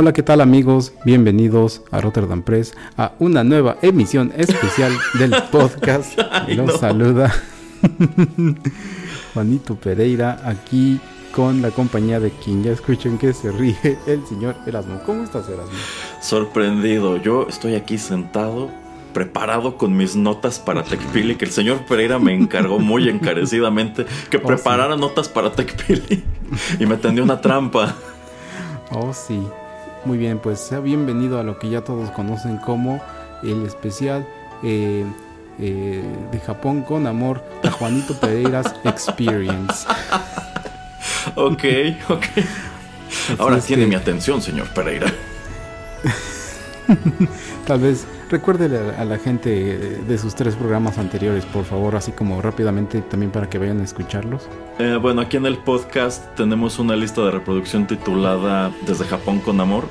Hola, ¿qué tal amigos? Bienvenidos a Rotterdam Press, a una nueva emisión especial del podcast. Los saluda Juanito Pereira, aquí con la compañía de quien ya escuchen que se ríe, el señor Erasmo. ¿Cómo estás, Erasmo? Sorprendido, yo estoy aquí sentado preparado con mis notas para TechPili, que el señor Pereira me encargó muy encarecidamente que Oh, preparara notas para TechPili y me tendió una trampa. Oh, sí. Muy bien, pues sea bienvenido a lo que ya todos conocen como el especial eh, eh, de Japón con amor, la Juanito Pereira's Experience. Ok, ok. Ahora tiene que- mi atención, señor Pereira. Tal vez recuérdele a, la gente de, de sus tres programas anteriores, por favor, así como rápidamente también para que vayan a escucharlos. Eh, bueno, aquí en el podcast tenemos una lista de reproducción titulada Desde Japón con Amor,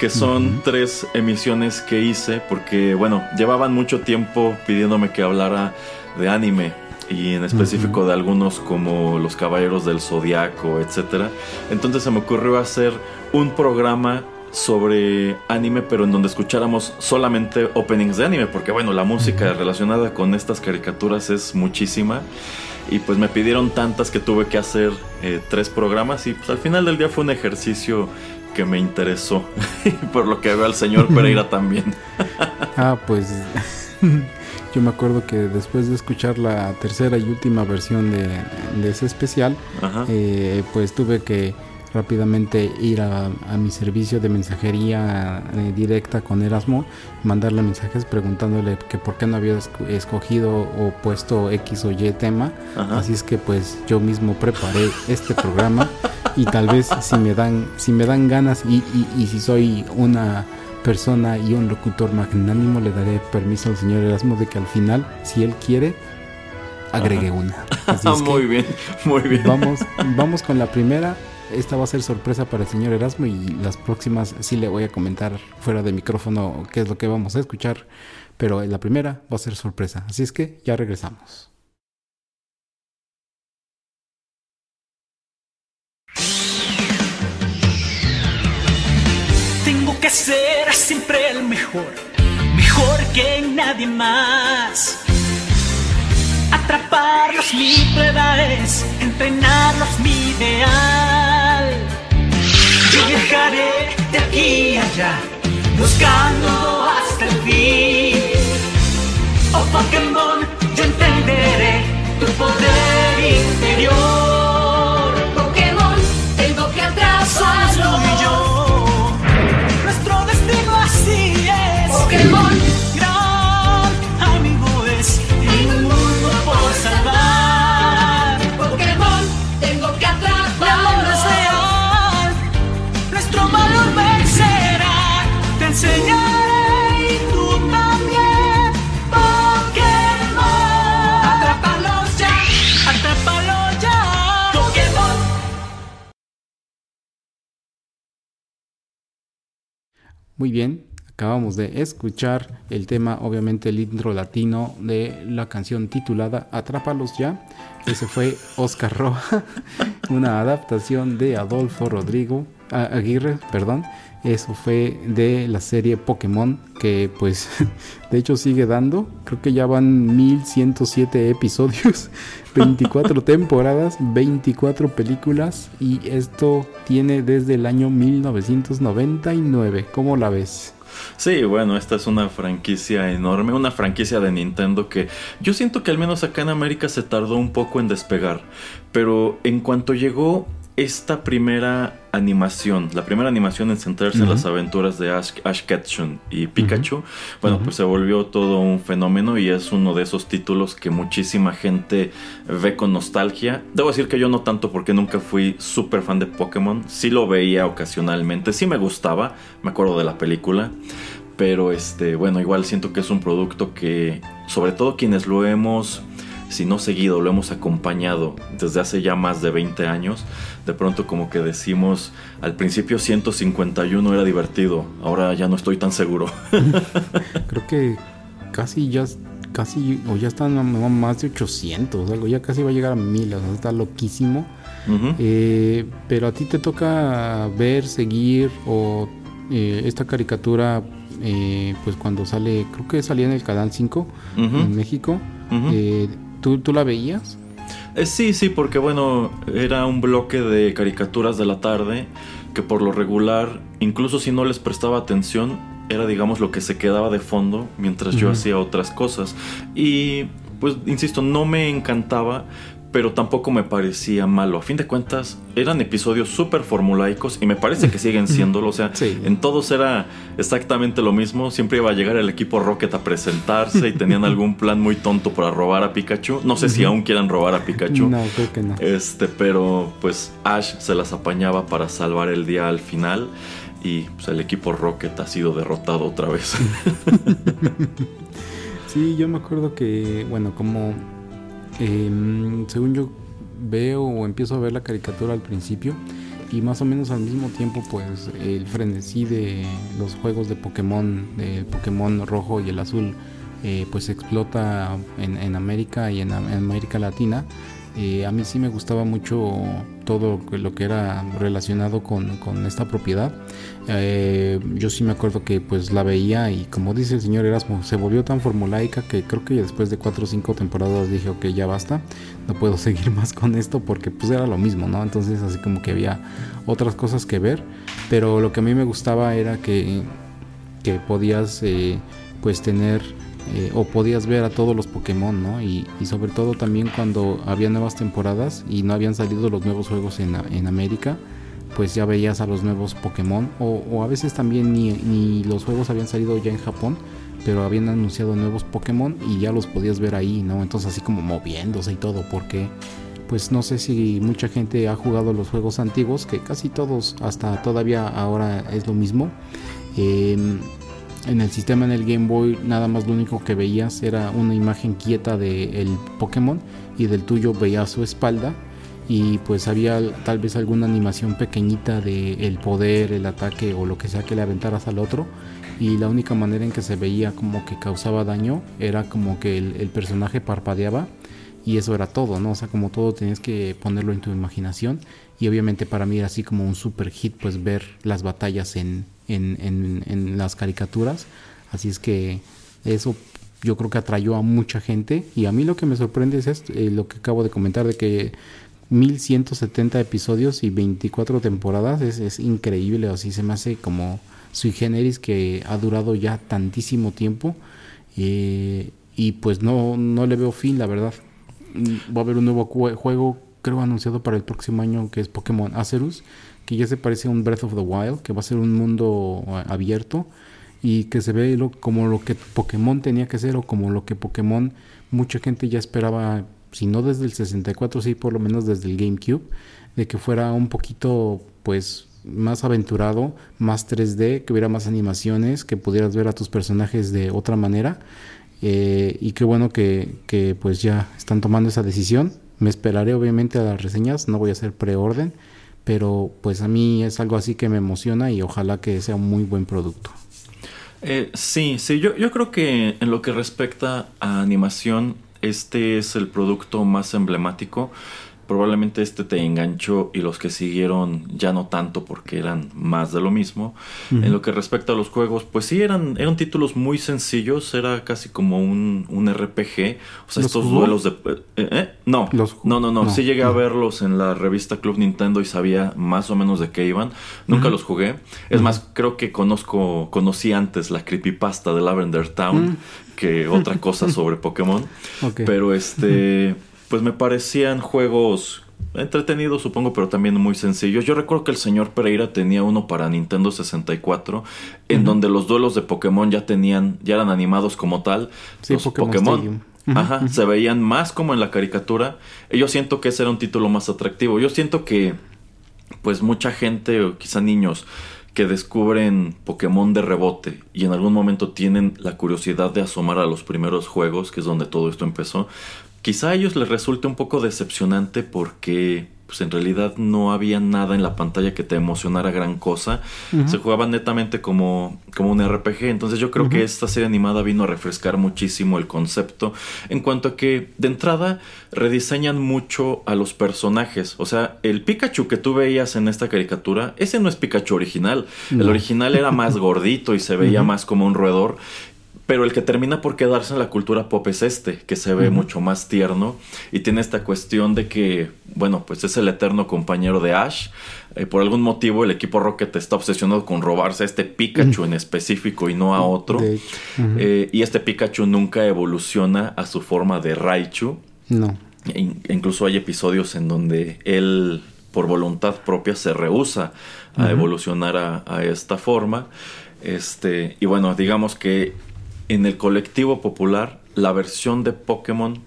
que son tres emisiones que hice porque, bueno, llevaban mucho tiempo pidiéndome que hablara de anime y en específico de algunos como Los Caballeros del Zodiaco, etc. Entonces se me ocurrió hacer un programa sobre anime, pero en donde escucháramos solamente openings de anime, porque bueno, la música relacionada con estas caricaturas es muchísima. Y pues me pidieron tantas que tuve que hacer eh, tres programas y pues al final del día fue un ejercicio que me interesó. Y por lo que veo al señor Pereira también. Ah, pues yo me acuerdo que después de escuchar la tercera y última versión de, de ese especial, eh, pues tuve que rápidamente ir a, a mi servicio de mensajería eh, directa con Erasmo, mandarle mensajes preguntándole que por qué no había esco- escogido o puesto X o Y tema. Ajá. Así es que pues yo mismo preparé este programa y tal vez si me dan, si me dan ganas y, y- y si soy una persona y un locutor magnánimo le daré permiso al señor Erasmo de que al final, si él quiere, agregue una. Así es que muy bien, muy bien. Vamos, vamos con la primera. Esta va a ser sorpresa para el señor Erasmo y las próximas sí le voy a comentar fuera de micrófono qué es lo que vamos a escuchar. Pero la primera va a ser sorpresa. Así es que ya regresamos. Tengo que ser siempre el mejor, mejor que nadie más. Atraparlos mi prueba es, entrenarlos mi ideal. Viajaré de aquí allá, buscando hasta el fin. Oh Pokémon, yo entenderé tu poder interior. Muy bien, acabamos de escuchar el tema, obviamente el intro latino de la canción titulada Atrápalos ya. Ese fue Oscar Roja, una adaptación de Adolfo Rodrigo a- Aguirre, perdón. Eso fue de la serie Pokémon, que pues de hecho sigue dando. Creo que ya van 1107 episodios, 24 temporadas, 24 películas y esto tiene desde el año 1999. ¿Cómo la ves? Sí, bueno, esta es una franquicia enorme, una franquicia de Nintendo que yo siento que al menos acá en América se tardó un poco en despegar, pero en cuanto llegó esta primera animación, la primera animación en centrarse en las aventuras de Ash, Ash Ketchum y Pikachu, bueno, pues se volvió todo un fenómeno y es uno de esos títulos que muchísima gente ve con nostalgia. Debo decir que yo no tanto porque nunca fui súper fan de Pokémon, sí lo veía ocasionalmente, sí me gustaba, me acuerdo de la película. Pero este, bueno, igual siento que es un producto que, sobre todo quienes lo hemos si no seguido, lo hemos acompañado desde hace ya más de 20 años, de pronto como que decimos, al principio 151 era divertido, ahora ya no estoy tan seguro. Creo que casi ya, casi, o ya están más de 800, algo, ya casi va a llegar a 1000, o sea, está loquísimo. Eh, pero a ti te toca ver, seguir o eh, esta caricatura, eh, pues cuando sale, creo que salía en el canal 5 en México. ¿Tú, la veías? Eh, sí, sí, porque bueno, era un bloque de caricaturas de la tarde que por lo regular, incluso si no les prestaba atención, era digamos lo que se quedaba de fondo mientras yo hacía otras cosas. Y pues, insisto, no me encantaba, pero tampoco me parecía malo. A fin de cuentas, eran episodios súper formulaicos y me parece que siguen siéndolo. O sea, en todos era exactamente lo mismo. Siempre iba a llegar el equipo Rocket a presentarse y tenían algún plan muy tonto para robar a Pikachu. No sé si aún quieran robar a Pikachu. No, creo que no. Este, pero pues Ash se las apañaba para salvar el día al final. Y pues, el equipo Rocket ha sido derrotado otra vez. sí, yo me acuerdo que, bueno, como Em, según yo veo o empiezo a ver la caricatura al principio y más o menos al mismo tiempo pues el frenesí de los juegos de Pokémon, de Pokémon rojo y el azul eh, pues explota en, América y en, América Latina. Eh, a mí sí me gustaba mucho todo lo que era relacionado con, esta propiedad. Eh, yo sí me acuerdo que pues la veía y como dice el señor Erasmo, se volvió tan formulaica que creo que después de 4 o 5 temporadas dije, ok, ya basta, no puedo seguir más con esto porque pues era lo mismo, ¿no? Entonces así como que había otras cosas que ver, pero lo que a mí me gustaba era que, que podías eh, pues tener eh, o podías ver a todos los Pokémon, ¿no? Y, sobre todo también cuando había nuevas temporadas y no habían salido los nuevos juegos en, en América, pues ya veías a los nuevos Pokémon, o, a veces también ni, ni, los juegos habían salido ya en Japón, pero habían anunciado nuevos Pokémon y ya los podías ver ahí, ¿no? Entonces así como moviéndose y todo, porque pues no sé si mucha gente ha jugado los juegos antiguos, que casi todos, hasta todavía ahora es lo mismo. Eh, en el sistema en el Game Boy nada más lo único que veías era una imagen quieta del Pokémon y del tuyo veías su espalda y pues había tal vez alguna animación pequeñita de el poder, el ataque o lo que sea que le aventaras al otro y la única manera en que se veía como que causaba daño era como que el, el personaje parpadeaba y eso era todo, ¿no? O sea, como todo tenías que ponerlo en tu imaginación y obviamente para mí era así como un super hit pues ver las batallas en, en, las caricaturas. Así es que eso yo creo que atrayó a mucha gente. Y a mí lo que me sorprende es eh, lo que acabo de comentar de que 1170 episodios y 24 temporadas es, es increíble. Así se me hace como sui generis que ha durado ya tantísimo tiempo. Eh, y pues no, no le veo fin, la verdad. Va a haber un nuevo juego, creo anunciado para el próximo año, que es Pokémon Acerus que ya se parece a un Breath of the Wild, que va a ser un mundo eh, abierto y que se ve como lo que Pokémon tenía que ser o como lo que Pokémon mucha gente ya esperaba, si no desde el 64, sí por lo menos desde el GameCube, de que fuera un poquito pues más aventurado, más 3D, que hubiera más animaciones, que pudieras ver a tus personajes de otra manera. Eh, y qué bueno que, que pues ya están tomando esa decisión. Me esperaré obviamente a las reseñas, no voy a hacer preorden pero pues a mí es algo así que me emociona y ojalá que sea un muy buen producto. Eh, sí, sí, yo, yo creo que en lo que respecta a animación, este es el producto más emblemático probablemente este te enganchó y los que siguieron ya no tanto porque eran más de lo mismo. En lo que respecta a los juegos, pues sí eran, eran títulos muy sencillos, era casi como un, un RPG. O sea, estos duelos de... Eh, ¿eh? No, no, no, no, Sí llegué a verlos en la revista Club Nintendo y sabía más o menos de qué iban. Nunca los jugué. Es más, creo que conozco, conocí antes la creepypasta de Lavender Town que otra cosa sobre Pokémon. Pero este pues me parecían juegos entretenido supongo, pero también muy sencillo. Yo recuerdo que el señor Pereira tenía uno para Nintendo 64 en donde los duelos de Pokémon ya tenían ya eran animados como tal. Sí, los Pokémon ajá, se veían más como en la caricatura. Y yo siento que ese era un título más atractivo. Yo siento que pues mucha gente o quizá niños que descubren Pokémon de rebote y en algún momento tienen la curiosidad de asomar a los primeros juegos, que es donde todo esto empezó, quizá a ellos les resulte un poco decepcionante porque pues en realidad no había nada en la pantalla que te emocionara gran cosa. Se jugaba netamente como, como un RPG. Entonces yo creo que esta serie animada vino a refrescar muchísimo el concepto. En cuanto a que de entrada rediseñan mucho a los personajes. O sea, el Pikachu que tú veías en esta caricatura, ese no es Pikachu original. El original era más gordito y se veía más como un roedor. Pero el que termina por quedarse en la cultura pop es este, que se ve mucho más tierno y tiene esta cuestión de que, bueno, pues es el eterno compañero de Ash. Eh, por algún motivo el equipo Rocket está obsesionado con robarse a este Pikachu en específico y no a otro. Eh, y este Pikachu nunca evoluciona a su forma de Raichu. No. E in- incluso hay episodios en donde él, por voluntad propia, se rehúsa a evolucionar a, a esta forma. Este, y bueno, digamos que en el colectivo popular, la versión de Pokémon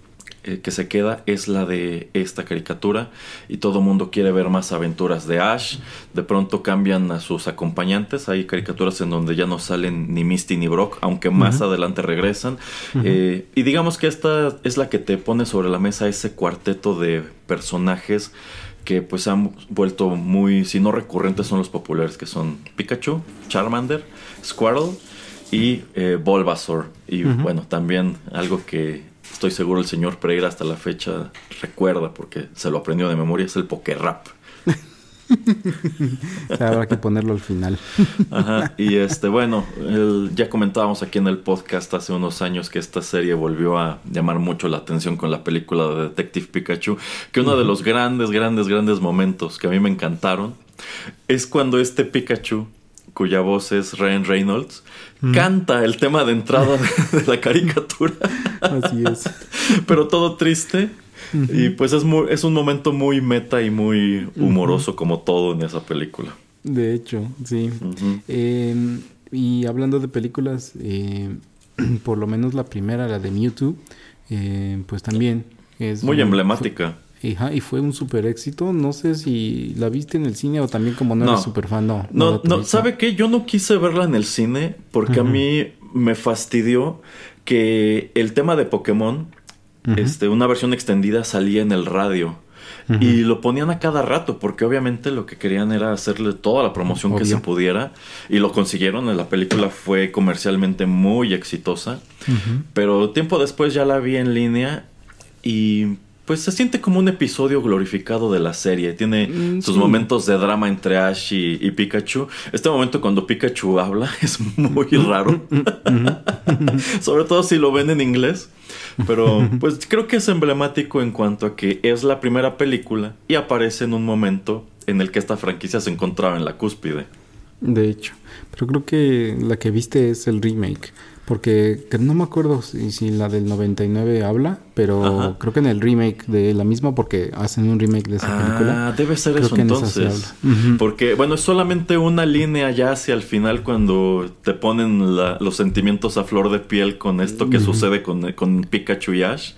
eh, que se queda es la de esta caricatura y todo mundo quiere ver más aventuras de Ash. De pronto cambian a sus acompañantes. Hay caricaturas en donde ya no salen ni Misty ni Brock, aunque más adelante regresan. Eh, y digamos que esta es la que te pone sobre la mesa ese cuarteto de personajes que pues han vuelto muy, si no recurrentes, son los populares, que son Pikachu, Charmander, Squirtle y eh, Bulbasaur. Y bueno, también algo que estoy seguro el señor Pereira hasta la fecha recuerda, porque se lo aprendió de memoria, es el. O sea, habrá que ponerlo al final. Ajá, y este, bueno, el- ya comentábamos aquí en el podcast hace unos años que esta serie volvió a llamar mucho la atención con la película de Detective Pikachu, que uno de los grandes, grandes, grandes momentos que a mí me encantaron es cuando este Pikachu, cuya voz es Ryan Reynolds, canta el tema de entrada de, de la caricatura, Así es. pero todo triste. Y pues es, muy, es un momento muy meta y muy humoroso como todo en esa película. De hecho, sí. Eh, y hablando de películas, eh, por lo menos la primera, la de Mewtwo, eh, pues también es Muy emblemática. Ajá, y fue un super éxito. No sé si la viste en el cine o también como no, No. eres super fan, no. No, no. ¿sabe qué? Yo no quise verla en el cine porque a mí me fastidió que el tema de Pokémon, este, una versión extendida salía en el radio. Y lo ponían a cada rato, porque obviamente lo que querían era hacerle toda la promoción que se pudiera. Y lo consiguieron. La película fue comercialmente muy exitosa. Pero tiempo después ya la vi en línea. Y pues se siente como un episodio glorificado de la serie. Tiene Mm, sus sí. momentos de drama entre Ash y, y Pikachu. Este momento cuando Pikachu habla es muy raro. Sobre todo si lo ven en inglés. Pero pues creo que es emblemático en cuanto a que es la primera película y aparece en un momento en el que esta franquicia se encontraba en la cúspide. De hecho, pero creo que la que viste es el remake. Porque que no me acuerdo si, si la del 99 habla, pero Ajá. creo que en el remake de la misma, porque hacen un remake de esa película. Ah, debe ser eso en entonces. Porque, bueno, es solamente una línea ya hacia el final cuando te ponen la- los sentimientos a flor de piel con esto que sucede con, con Pikachu y Ash.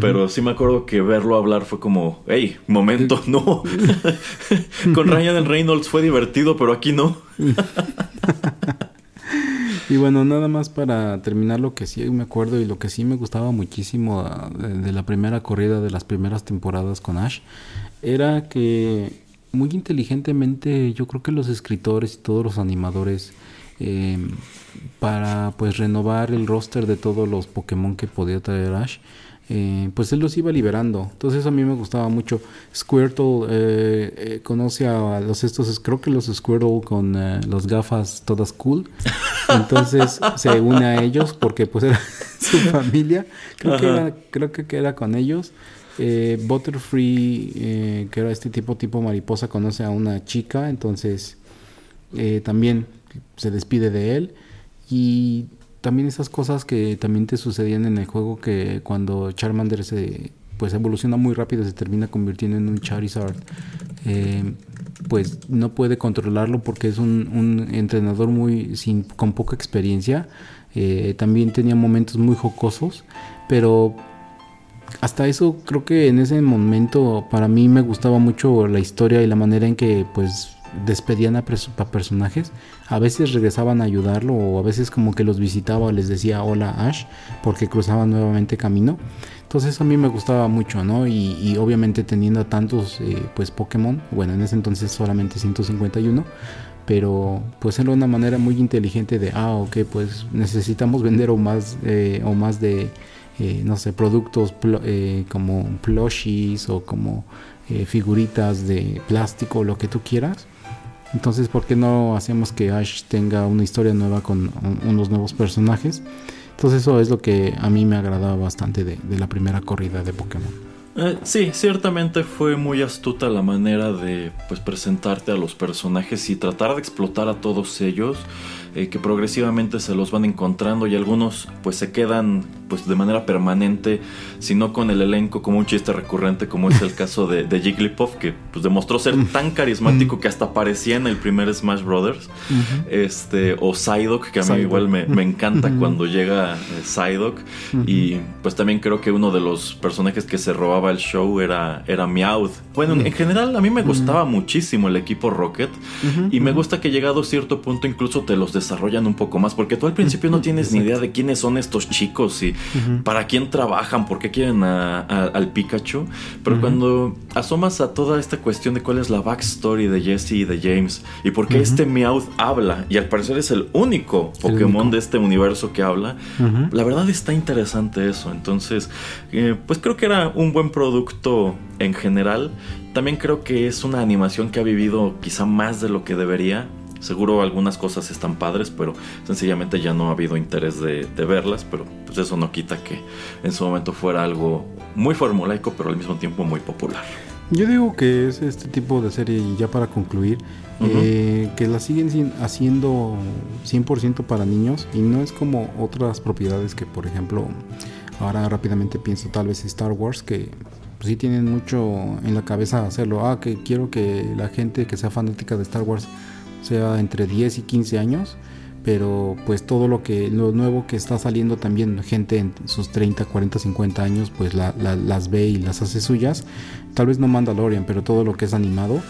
Pero sí me acuerdo que verlo hablar fue como, hey, momento, no. con Ryan Reynolds fue divertido, pero aquí no. Y bueno, nada más para terminar lo que sí me acuerdo y lo que sí me gustaba muchísimo ah, de, la primera corrida de las primeras temporadas con Ash, era que muy inteligentemente yo creo que los escritores y todos los animadores eh, para pues renovar el roster de todos los Pokémon que podía traer Ash, eh, pues él los iba liberando. Entonces a mí me gustaba mucho. Squirtle eh, eh, conoce a los estos, creo que los Squirtle con eh, los gafas todas cool. Entonces se une a ellos porque pues era su familia. Creo que era, creo que, era con ellos. Butterfree, eh, que era este tipo tipo mariposa, conoce a una chica, entonces también se despide de él. Y también esas cosas que también te sucedían en el juego que cuando Charmander se pues evoluciona muy rápido se termina convirtiendo en un Charizard. Eh, pues no puede controlarlo porque es un, un entrenador muy sin, con poca experiencia. Eh, también tenía momentos muy jocosos, pero hasta eso creo que en ese momento para mí me gustaba mucho la historia y la manera en que pues despedían a, pers- a personajes. A veces regresaban a ayudarlo o a veces como que los visitaba o les decía hola Ash porque cruzaban nuevamente camino. Entonces a mí me gustaba mucho, ¿no? Y, obviamente teniendo a tantos eh, pues Pokémon, bueno en ese entonces solamente 151, pero pues era una manera muy inteligente de, ah, ok, pues necesitamos vender o más, eh, o más de, eh, no sé, productos pl- como plushies o como figuritas de plástico, lo que tú quieras. Entonces, ¿por qué no hacemos que Ash tenga una historia nueva con un- unos nuevos personajes? Entonces eso es lo que a mí me agradaba bastante de, de la primera corrida de Pokémon. Eh, sí, ciertamente fue muy astuta la manera de pues presentarte a los personajes y tratar de explotar a todos ellos, eh, que progresivamente se los van encontrando y algunos pues se quedan pues de manera permanente, si no con el elenco como un chiste recurrente como es el caso de, de Jigglypuff, que pues demostró ser tan carismático que hasta aparecía en el primer Smash Brothers, este o Psyduck, que a mí Psyduck. igual me, me encanta cuando llega eh, Psyduck. Y pues también creo que uno de los personajes que se robaba el show era, era Meowth. Bueno, en general a mí me gustaba muchísimo el equipo Rocket y me gusta que llegado a cierto punto incluso te los desarrollan un poco más porque tú al principio no tienes ni idea de quiénes son estos chicos y para quién trabajan, por qué quieren a- a- al Pikachu, pero cuando asomas a toda esta cuestión de cuál es la backstory de Jesse y de James y por qué este Meowth habla y al parecer es el único El Pokémon único. de este universo que habla, la verdad está interesante eso. Entonces, eh, pues creo que era un buen producto en general. También creo que es una animación que ha vivido quizá más de lo que debería. Seguro algunas cosas están padres, pero sencillamente ya no ha habido interés de, de verlas. Pero pues eso no quita que en su momento fuera algo muy formulaico, pero al mismo tiempo muy popular. Yo digo que es este tipo de serie, y ya para concluir, eh, que la siguen haciendo 100% para niños y no es como otras propiedades que, por ejemplo, ahora rápidamente pienso tal vez Star Wars, que pues, sí tienen mucho en la cabeza hacerlo. Ah, que quiero que la gente que sea fanática de Star Wars sea entre 10 y 15 años. Pero pues todo lo que lo nuevo que está saliendo también gente en sus 30, 40, 50 años pues la- la- las ve y las hace suyas. Tal vez no Mandalorian, pero todo lo que es animado.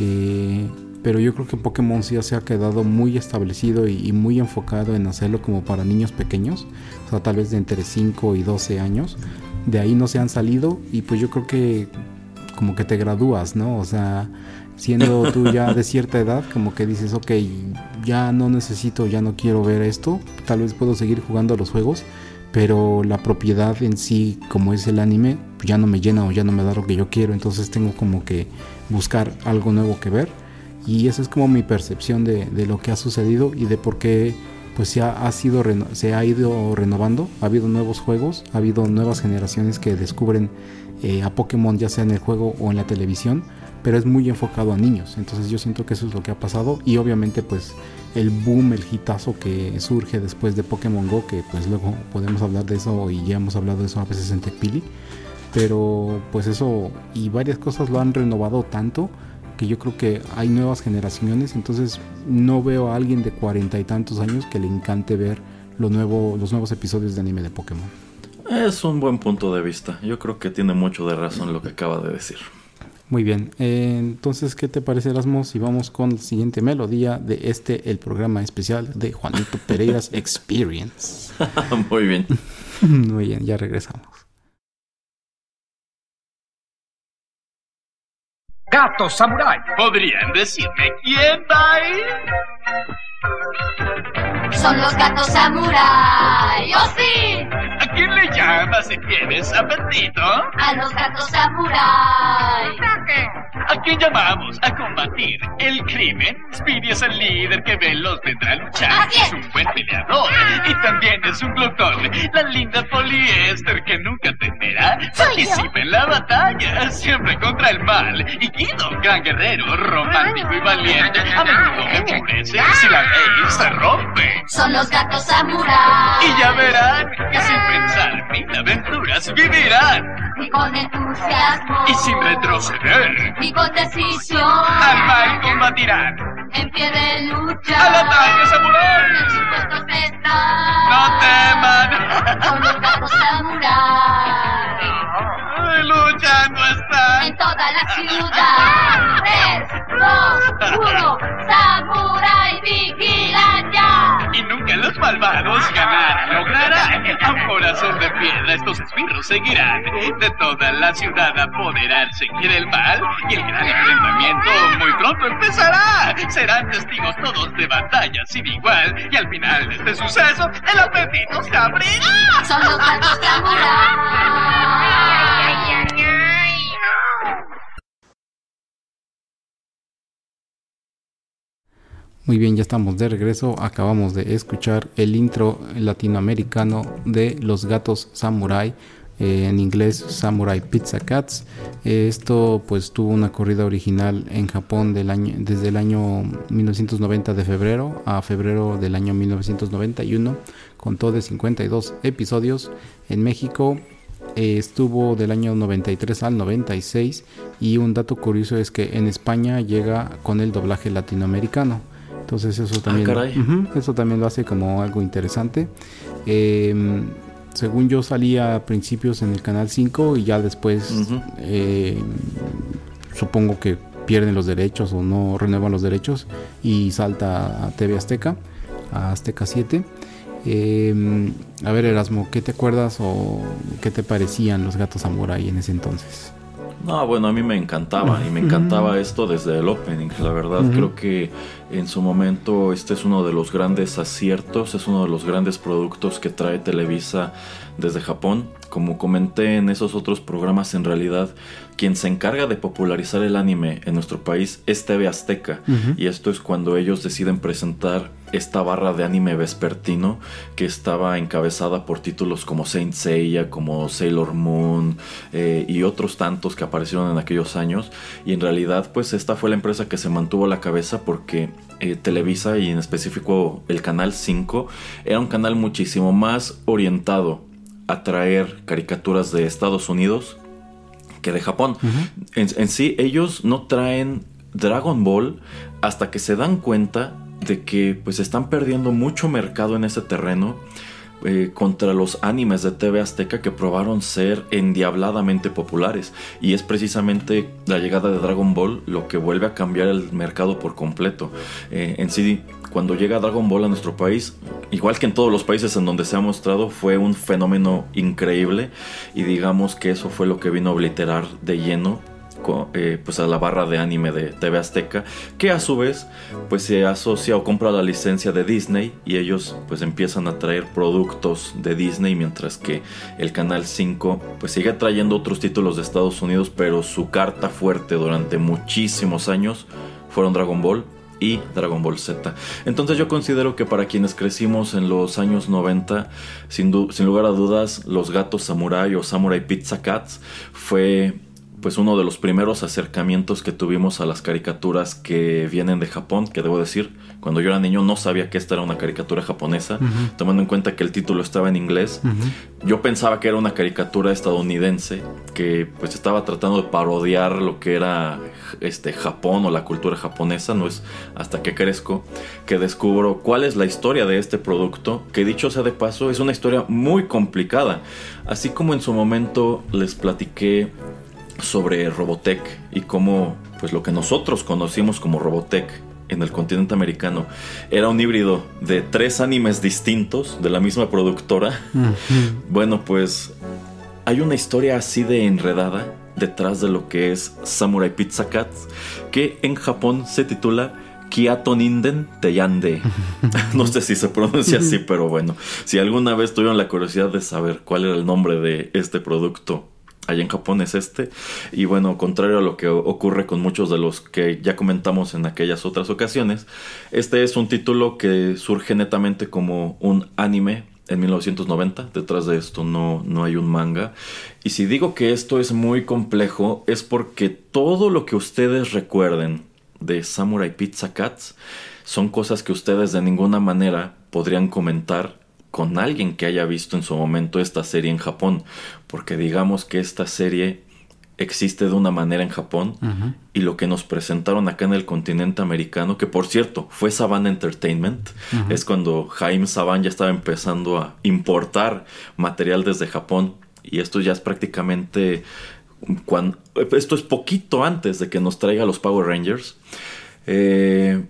eh, pero yo creo que Pokémon sí se ha quedado muy establecido y, y muy enfocado en hacerlo como para niños pequeños. O sea, tal vez de entre 5 y 12 años. De ahí no se han salido y pues yo creo que como que te gradúas, ¿no? O sea, siendo tú ya de cierta edad, como que dices, ok, ya no necesito, ya no quiero ver esto, tal vez puedo seguir jugando a los juegos, pero la propiedad en sí, como es el anime, ya no me llena o ya no me da lo que yo quiero, entonces tengo como que buscar algo nuevo que ver. Y esa es como mi percepción de, de lo que ha sucedido y de por qué pues se ha, sido se ha ido renovando, ha habido nuevos juegos, ha habido nuevas generaciones que descubren eh, a Pokémon ya sea en el juego o en la televisión, pero es muy enfocado a niños, entonces yo siento que eso es lo que ha pasado y obviamente pues el boom, el hitazo que surge después de Pokémon Go, que pues luego podemos hablar de eso y ya hemos hablado de eso a veces en TechPili, pero pues eso y varias cosas lo han renovado tanto que yo creo que hay nuevas generaciones, entonces no veo a alguien de cuarenta y tantos años que le encante ver lo nuevo, los nuevos episodios de anime de Pokémon. Es un buen punto de vista. Yo creo que tiene mucho de razón lo que acaba de decir. Muy bien, eh, entonces, ¿qué te parece Erasmo si vamos con la siguiente melodía de este, el programa especial de Juanito Pereiras Experience? Muy bien. Muy bien, ya regresamos. Gato Samurai. ¿Podrían decirme quién va a ir? Son los gatos samurai. ¡Oh, sí! ¿A quién le llamas si tienes apetito? A los gatos samurai. ¿A quién llamamos a combatir el crimen? Speedy es el líder que veloz vendrá a luchar. Así es. Un buen peleador y también es un glotón. La linda poliéster que nunca temerá. Participa en la batalla, siempre contra el mal. Y Guido, gran guerrero, romántico y valiente, a menudo enfurece si la ley se rompe. Son los gatos samurai. Y ya verán que sin pensar mil aventuras vivirán. Y con entusiasmo. Y sin retroceder, Y con decisión. al mal combatirán. En pie de lucha. ¡Al ataque, samurái! Dispuestos están. ¡No teman! Son los gatos samurai. Luchando están. En toda la ciudad. Tres, dos, uno. Samurai vigilan ya. Y nunca los malvados ganarán, lograrán. A un corazón de piedra estos esbirros seguirán. De toda la ciudad apoderarse quiere el mal. Y el gran enfrentamiento muy pronto empezará. Serán testigos todos de batalla sin igual. Y al final de este suceso, el apetito se abrirá. Son los samurai. Muy bien, ya estamos de regreso. Acabamos de escuchar el intro latinoamericano de Los Gatos Samurai, eh, en inglés Samurai Pizza Cats. Esto pues tuvo una corrida original en Japón desde el año 1990 de febrero a febrero del año 1991. Contó de 52 episodios. En México eh, estuvo del año 93 al 96 y un dato curioso es que en España llega con el doblaje latinoamericano. Entonces eso también, caray. Ujú, eso también lo hace como algo interesante. Eh, según yo salía a principios en el canal 5 y ya después eh, supongo que pierden los derechos o no renuevan los derechos y salta a TV Azteca, a Azteca 7. Eh, a ver Erasmo, ¿qué te acuerdas o qué te parecían los gatos samurai en ese entonces? No, bueno, a mí me encantaba y me encantaba esto desde el opening, la verdad. Creo que en su momento este es uno de los grandes aciertos, es uno de los grandes productos que trae Televisa desde Japón. Como comenté en esos otros programas, en realidad quien se encarga de popularizar el anime en nuestro país es TV Azteca. Y esto es cuando ellos deciden presentar esta barra de anime vespertino que estaba encabezada por títulos como Saint Seiya, como Sailor Moon eh, y otros tantos que aparecieron en aquellos años. Y en realidad, pues esta fue la empresa que se mantuvo a la cabeza porque eh, Televisa y en específico el canal 5 era un canal muchísimo más orientado a traer caricaturas de Estados Unidos que de Japón. en, en sí, ellos no traen Dragon Ball hasta que se dan cuenta de que pues están perdiendo mucho mercado en ese terreno eh, contra los animes de TV Azteca que probaron ser endiabladamente populares. Y es precisamente la llegada de Dragon Ball lo que vuelve a cambiar el mercado por completo. Eh, en sí, cuando llega Dragon Ball a nuestro país, igual que en todos los países en donde se ha mostrado, fue un fenómeno increíble. Y digamos que eso fue lo que vino a obliterar de lleno eh, pues a la barra de anime de TV Azteca, que a su vez pues se asocia o compra la licencia de Disney y ellos pues empiezan a traer productos de Disney mientras que el canal 5 pues sigue trayendo otros títulos de Estados Unidos, pero su carta fuerte durante muchísimos años fueron Dragon Ball y Dragon Ball Z. Entonces yo considero que para quienes crecimos en los años 90, sin, sin lugar a dudas, los gatos samurai o samurai pizza cats fue pues uno de los primeros acercamientos que tuvimos a las caricaturas que vienen de Japón, que debo decir, cuando yo era niño no sabía que esta era una caricatura japonesa, tomando en cuenta que el título estaba en inglés. Yo pensaba que era una caricatura estadounidense que pues estaba tratando de parodiar lo que era este Japón o la cultura japonesa, no es hasta que crezco que descubro cuál es la historia de este producto, que dicho sea de paso es una historia muy complicada, así como en su momento les platiqué sobre Robotech y cómo pues lo que nosotros conocimos como Robotech en el continente americano era un híbrido de tres animes distintos de la misma productora. Bueno, pues hay una historia así de enredada detrás de lo que es Samurai Pizza Cats, que en Japón se titula Kiato Ninden Teyande. no sé si se pronuncia así, pero bueno, si alguna vez tuvieron la curiosidad de saber cuál era el nombre de este producto allá en Japón es este. Y bueno, contrario a lo que ocurre con muchos de los que ya comentamos en aquellas otras ocasiones, este es un título que surge netamente como un anime en 1990. Detrás de esto no, no hay un manga. Y si digo que esto es muy complejo, es porque todo lo que ustedes recuerden de Samurai Pizza Cats son cosas que ustedes de ninguna manera podrían comentar con alguien que haya visto en su momento esta serie en Japón, porque digamos que esta serie existe de una manera en Japón y lo que nos presentaron acá en el continente americano, que por cierto fue Saban Entertainment, es cuando Jaime Saban ya estaba empezando a importar material desde Japón y esto ya es prácticamente cuando, esto es poquito antes de que nos traiga los Power Rangers. Eh,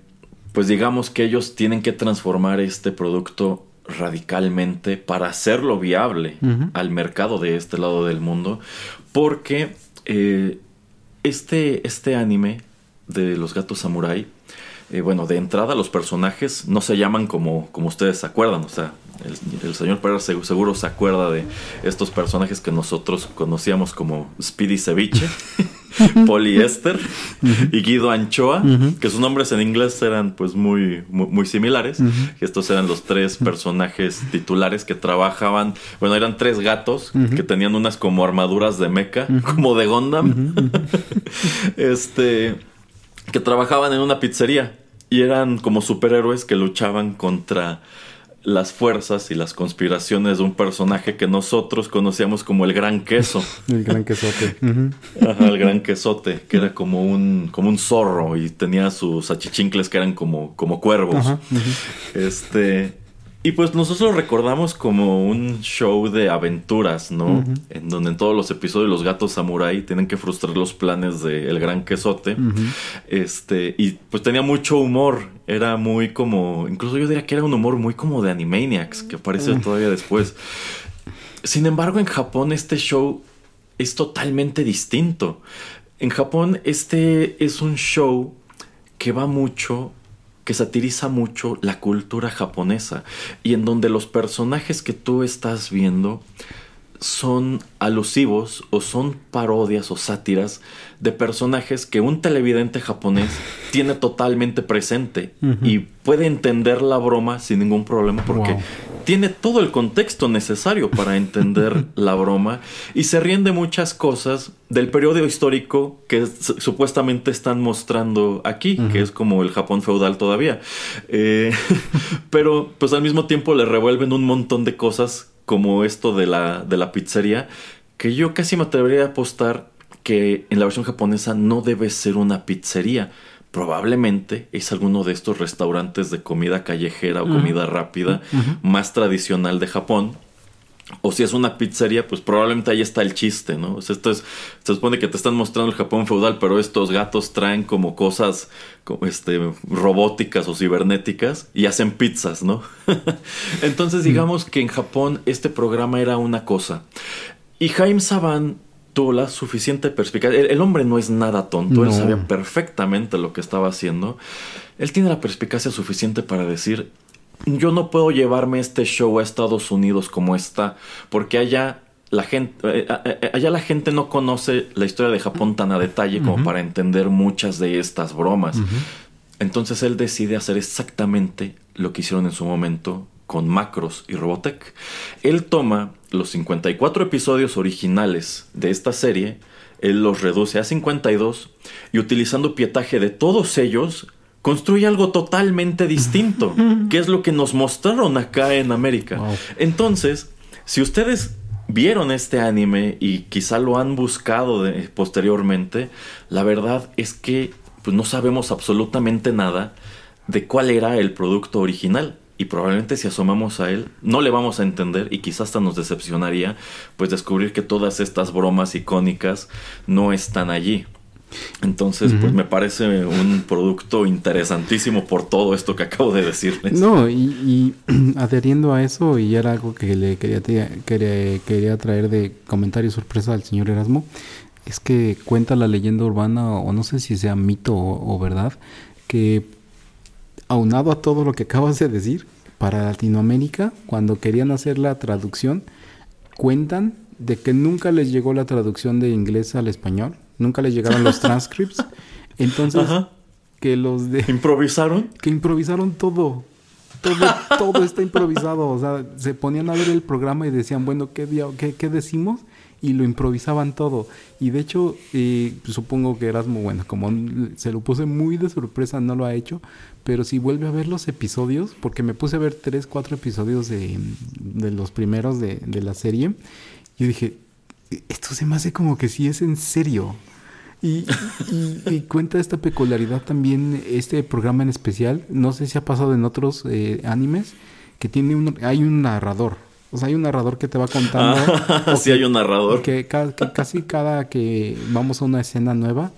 pues digamos que ellos tienen que transformar este producto radicalmente para hacerlo viable al mercado de este lado del mundo. Porque eh, este, este anime de los gatos samurai, eh, bueno, de entrada los personajes no se llaman como, como ustedes se acuerdan. O sea, el, señor Pérez seguro, se acuerda de estos personajes que nosotros conocíamos como Speedy Ceviche. Poliéster y Guido Anchoa, que sus nombres en inglés eran pues muy, muy, similares. estos eran los tres personajes titulares que trabajaban, bueno, eran tres gatos que tenían unas como armaduras de mecha, como de Gondam. este, que trabajaban en una pizzería y eran como superhéroes que luchaban contra las fuerzas y las conspiraciones de un personaje que nosotros conocíamos como el gran queso. el gran quesote. Ajá, el gran quesote, que era como un, como un zorro y tenía sus achichincles que eran como, como cuervos. Este. Y pues nosotros lo recordamos como un show de aventuras, ¿no? En donde en todos los episodios los gatos samurai tienen que frustrar los planes del el gran quesote. Este, y pues tenía mucho humor. Era muy como. Incluso yo diría que era un humor muy como de Animaniacs, que aparece todavía después. Sin embargo, en Japón este show es totalmente distinto. En Japón, este es un show que va mucho que satiriza mucho la cultura japonesa y en donde los personajes que tú estás viendo son alusivos o son parodias o sátiras de personajes que un televidente japonés tiene totalmente presente y puede entender la broma sin ningún problema porque tiene todo el contexto necesario para entender la broma y se ríen de muchas cosas del periodo histórico que supuestamente están mostrando aquí, que es como el Japón feudal todavía. Eh, pero pues al mismo tiempo le revuelven un montón de cosas como esto de la, de la pizzería, que yo casi me atrevería a apostar que en la versión japonesa no debe ser una pizzería probablemente es alguno de estos restaurantes de comida callejera o comida rápida más tradicional de Japón. O si es una pizzería, pues probablemente ahí está el chiste, ¿no? esto es, se supone que te están mostrando el Japón feudal, pero estos gatos traen como cosas como este, robóticas o cibernéticas y hacen pizzas, ¿no? Entonces digamos que en Japón este programa era una cosa. Y Jaime Saban tuvo la suficiente perspicacia. El, hombre no es nada tonto, él sabía perfectamente lo que estaba haciendo. Él tiene la perspicacia suficiente para decir, yo no puedo llevarme este show a Estados Unidos como está, porque allá la gente, eh, eh, eh, allá la gente no conoce la historia de Japón tan a detalle como para entender muchas de estas bromas. Entonces él decide hacer exactamente lo que hicieron en su momento con Macros y Robotech. Él toma los 54 episodios originales de esta serie, él los reduce a 52 y utilizando pietaje de todos ellos, construye algo totalmente distinto, que es lo que nos mostraron acá en América. Entonces, si ustedes vieron este anime y quizá lo han buscado posteriormente, la verdad es que pues, no sabemos absolutamente nada de cuál era el producto original y probablemente si asomamos a él no le vamos a entender y quizás hasta nos decepcionaría pues descubrir que todas estas bromas icónicas no están allí. Entonces, pues me parece un producto interesantísimo por todo esto que acabo de decirles. No, y, adheriendo a eso, y era algo que le quería, quería, quería traer de comentario sorpresa al señor Erasmo, es que cuenta la leyenda urbana, o no sé si sea mito o verdad, que aunado a todo lo que acabas de decir, para Latinoamérica, cuando querían hacer la traducción, cuentan de que nunca les llegó la traducción de inglés al español, nunca les llegaron los transcripts. Entonces, Ajá. que los de ¿Improvisaron? que improvisaron todo. Todo, todo está improvisado. O sea, se ponían a ver el programa y decían, bueno, ¿qué, qué, qué decimos? Y lo improvisaban todo. Y de hecho, eh, supongo que Erasmo, bueno, como se lo puse muy de sorpresa, no lo ha hecho. Pero si vuelve a ver los episodios, porque me puse a ver tres, cuatro episodios de, de los primeros de, de la serie. Y dije, esto se me hace como que sí es en serio. Y cuenta esta peculiaridad también este programa en especial. No sé si ha pasado en otros eh, animes que tiene un hay un narrador. O sea, hay un narrador que te va contando. o sí que- hay un narrador. que, ca- que casi cada que vamos a una escena nueva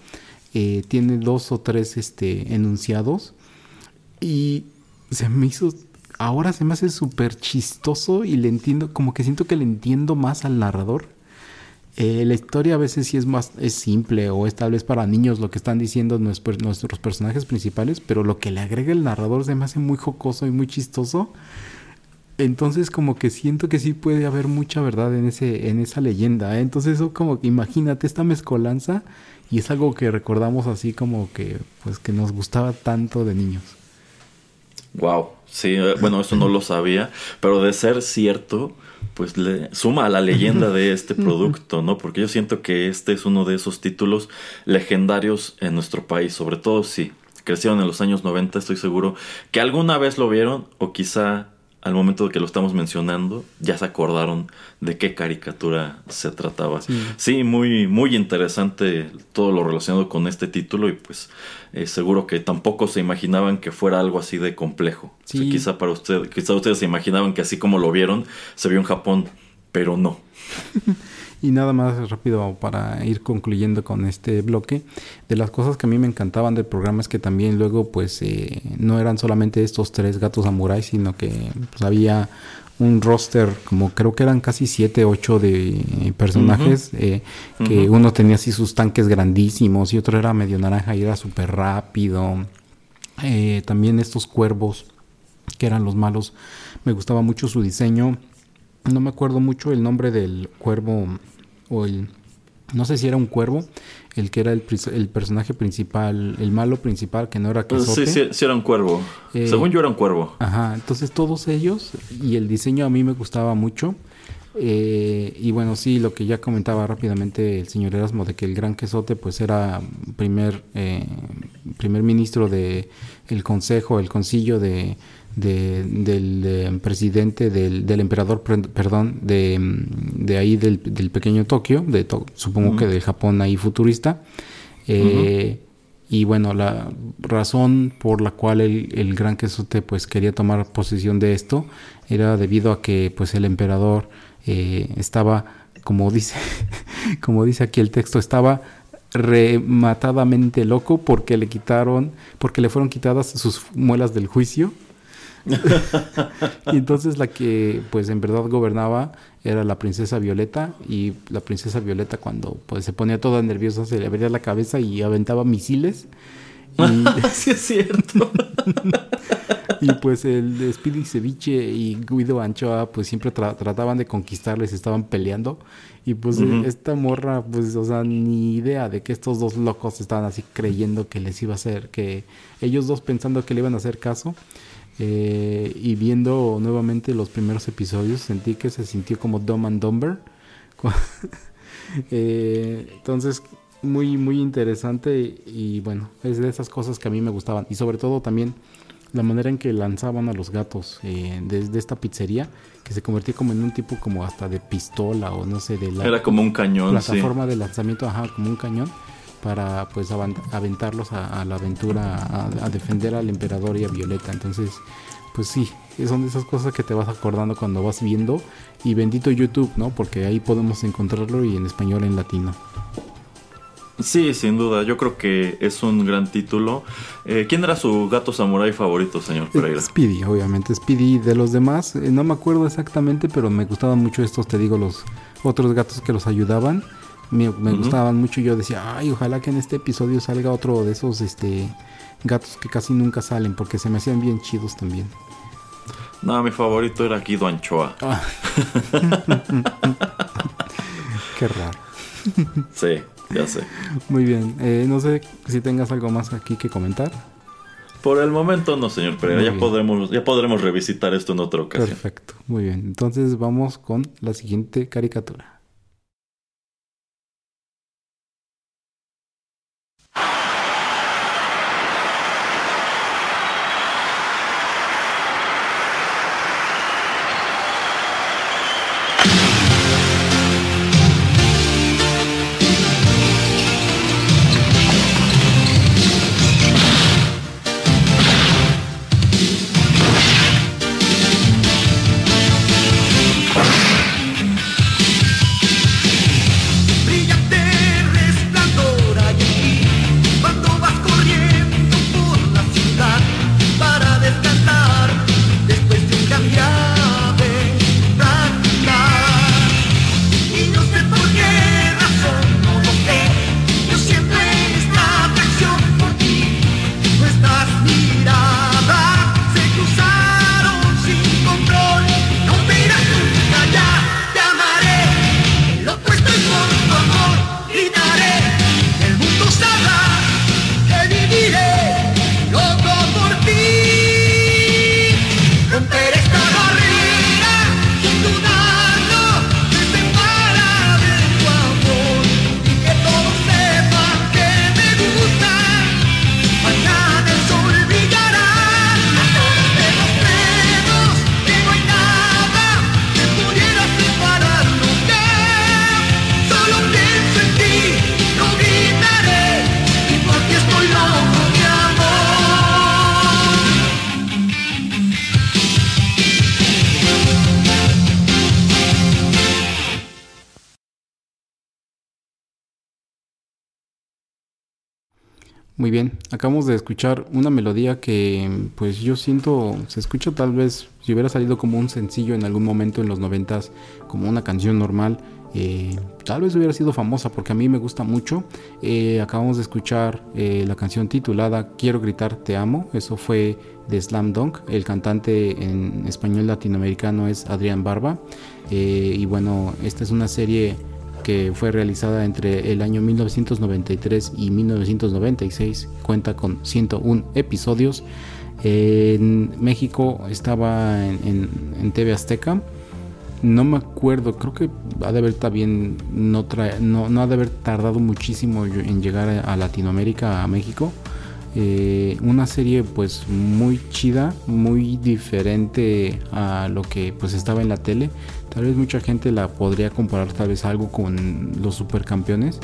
eh, tiene dos o tres este enunciados y se me hizo ahora se me hace súper chistoso y le entiendo como que siento que le entiendo más al narrador Eh, la historia a veces sí es más es simple o es tal vez para niños lo que están diciendo nuestros, nuestros personajes principales pero lo que le agrega el narrador se me hace muy jocoso y muy chistoso entonces como que siento que sí puede haber mucha verdad en ese en esa leyenda. ¿eh? Entonces eso como que imagínate esta mezcolanza y es algo que recordamos así como que pues que nos gustaba tanto de niños. Wow, sí, eh, bueno, eso no lo sabía, pero de ser cierto, pues le suma a la leyenda de este producto, ¿no? Porque yo siento que este es uno de esos títulos legendarios en nuestro país, sobre todo si crecieron en los años 90, estoy seguro que alguna vez lo vieron o quizá al momento de que lo estamos mencionando ya se acordaron de qué caricatura se trataba. Sí. Sí, muy, muy interesante todo lo relacionado con este título y pues eh, seguro que tampoco se imaginaban que fuera algo así de complejo. Sí. O sea, quizá para usted, quizá ustedes se imaginaban que así como lo vieron, se vio en Japón, pero no. Y nada más rápido para ir concluyendo con este bloque. De las cosas que a mí me encantaban del programa es que también luego pues eh, no eran solamente estos tres gatos samuráis, sino que pues, había un roster como creo que eran casi siete, ocho de personajes. eh, que uno tenía así sus tanques grandísimos y otro era medio naranja y era súper rápido. Eh, también estos cuervos que eran los malos. Me gustaba mucho su diseño. No me acuerdo mucho el nombre del cuervo o el no sé si era un cuervo, el que era el, el personaje principal, el malo principal que no era Quesote. sí, sí, sí era un cuervo. Eh, Según yo era un cuervo. Ajá, entonces todos ellos y el diseño a mí me gustaba mucho. Eh, y bueno, sí, lo que ya comentaba rápidamente el señor Erasmo de que el gran quesote pues era primer, eh, primer ministro de el consejo, el concilio de, de- del presidente, del, del emperador, perdón, de, mm, de ahí del, del pequeño Tokio, de to- supongo que de Japón ahí futurista. Eh, y bueno, la razón por la cual el, el gran quesote pues quería tomar posesión de esto era debido a que pues el emperador eh, estaba, como dice, como dice aquí el texto, estaba rematadamente loco porque le quitaron, porque le fueron quitadas sus muelas del juicio. y entonces la que pues en verdad gobernaba era la princesa Violeta y la princesa Violeta cuando pues se ponía toda nerviosa se le abría la cabeza y aventaba misiles. Y, sí es cierto. y, pues el Speedy Ceviche y Guido Anchoa pues siempre tra- trataban de conquistarles, estaban peleando. Y pues esta morra pues o sea ni idea de que estos dos locos estaban así creyendo que les iba a hacer, que ellos dos pensando que le iban a hacer caso eh, y viendo nuevamente los primeros episodios sentí que se sintió como Dumb and Dumber. Eh, entonces, muy, muy interesante y bueno, es de esas cosas que a mí me gustaban. Y sobre todo también la manera en que lanzaban a los gatos eh, desde esta pizzería, que se convertía como en un tipo como hasta de pistola o no sé, de la Era como un cañón, sí. plataforma de lanzamiento, ajá, como un cañón, para pues aventarlos a, a la aventura, a, a defender al emperador y a Violeta. Entonces, pues sí, son de esas cosas que te vas acordando cuando vas viendo. Y bendito YouTube, ¿no? Porque ahí podemos encontrarlo y en español, en latino. Sí, sin duda. Yo creo que es un gran título. Eh, ¿Quién era su gato samurái favorito, señor Pereira? Speedy, obviamente, Speedy. De los demás, eh, no me acuerdo exactamente, pero me gustaban mucho estos, te digo, los otros gatos que los ayudaban. Me, me gustaban mucho. Yo decía, ay, ojalá que en este episodio salga otro de esos este, gatos que casi nunca salen, porque se me hacían bien chidos también. No, mi favorito era Guido Anchoa. Ah. Qué raro. Sí, ya sé. Muy bien. Eh, no sé si tengas algo más aquí que comentar. Por el momento no, señor Pereira. Muy Ya bien. podremos, ya podremos revisitar esto en otra ocasión. Perfecto. Muy bien. Entonces vamos con la siguiente caricatura. Muy bien, acabamos de escuchar una melodía que pues yo siento se escucha tal vez si hubiera salido como un sencillo en algún momento en los noventas como una canción normal eh, tal vez hubiera sido famosa porque a mí me gusta mucho. Eh, acabamos de escuchar eh, la canción titulada Quiero gritar te amo. Eso fue de Slam Dunk. El cantante en español latinoamericano es Adrián Barba. Y bueno esta es una serie que fue realizada entre el año 1993 y 1996. Cuenta con 101 episodios. En México estaba en, en- TV Azteca. No me acuerdo, creo que ha de haber también no, no, ha de haber tardado muchísimo en llegar a, a Latinoamérica, a México. Eh, una serie pues muy chida, muy diferente a lo que pues estaba en la tele. Tal vez mucha gente la podría comparar tal vez algo con los supercampeones.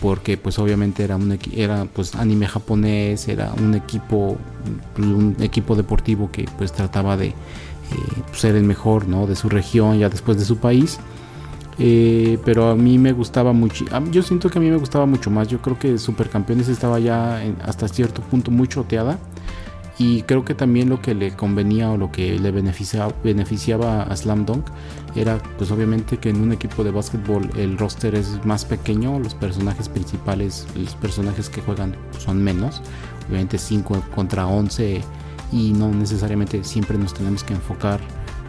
Porque pues obviamente era un era pues anime japonés, era un equipo, un equipo deportivo que pues trataba de eh, ser el mejor ¿no? de su región, ya después de su país. Eh, pero a mí me gustaba mucho. Yo siento que a mí me gustaba mucho más. Yo creo que Supercampeones estaba ya en- hasta cierto punto muy choteada. Y creo que también lo que le convenía o lo que le beneficiaba, beneficiaba a Slam Dunk era, pues obviamente, que en un equipo de básquetbol el roster es más pequeño, los personajes principales, los personajes que juegan son menos, obviamente 5 contra 11, y no necesariamente siempre nos tenemos que enfocar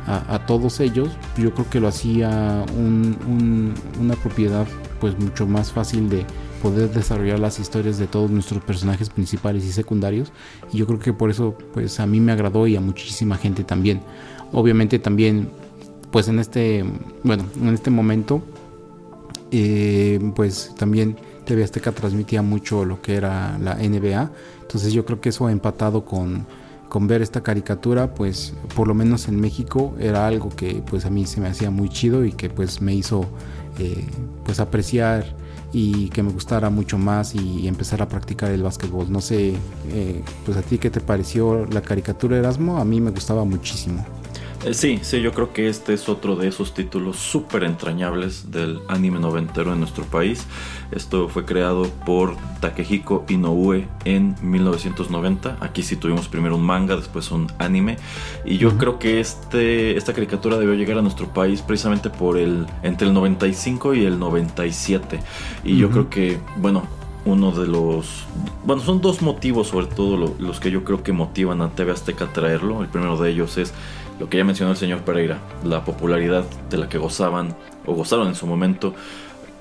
a, a todos ellos. Yo creo que lo hacía un- un- una propiedad, pues mucho más fácil de poder desarrollar las historias de todos nuestros personajes principales y secundarios. Y yo creo que por eso pues a mí me agradó y a muchísima gente también. Obviamente también pues en este bueno en este momento eh, pues también TV Azteca transmitía mucho lo que era la NBA entonces yo creo que eso empatado con con ver esta caricatura pues por lo menos en México era algo que pues a mí se me hacía muy chido y que pues me hizo eh, pues apreciar y que me gustara mucho más y empezar a practicar el básquetbol. No sé, eh, pues a ti qué te pareció la caricatura Erasmo, a mí me gustaba muchísimo. Eh, sí, sí, yo creo que este es otro de esos títulos súper entrañables del anime noventero en nuestro país. Esto fue creado por Takehiko Inoue en 1990. Aquí sí tuvimos primero un manga, después un anime. Y yo creo que este, esta caricatura debió llegar a nuestro país precisamente por el entre el 95 y el 97. Y yo creo que, bueno, uno de los... Bueno, son dos motivos sobre todo lo- los que yo creo que motivan a TV Azteca a traerlo. El primero de ellos es lo que ya mencionó el señor Pereira, la popularidad de la que gozaban o gozaron en su momento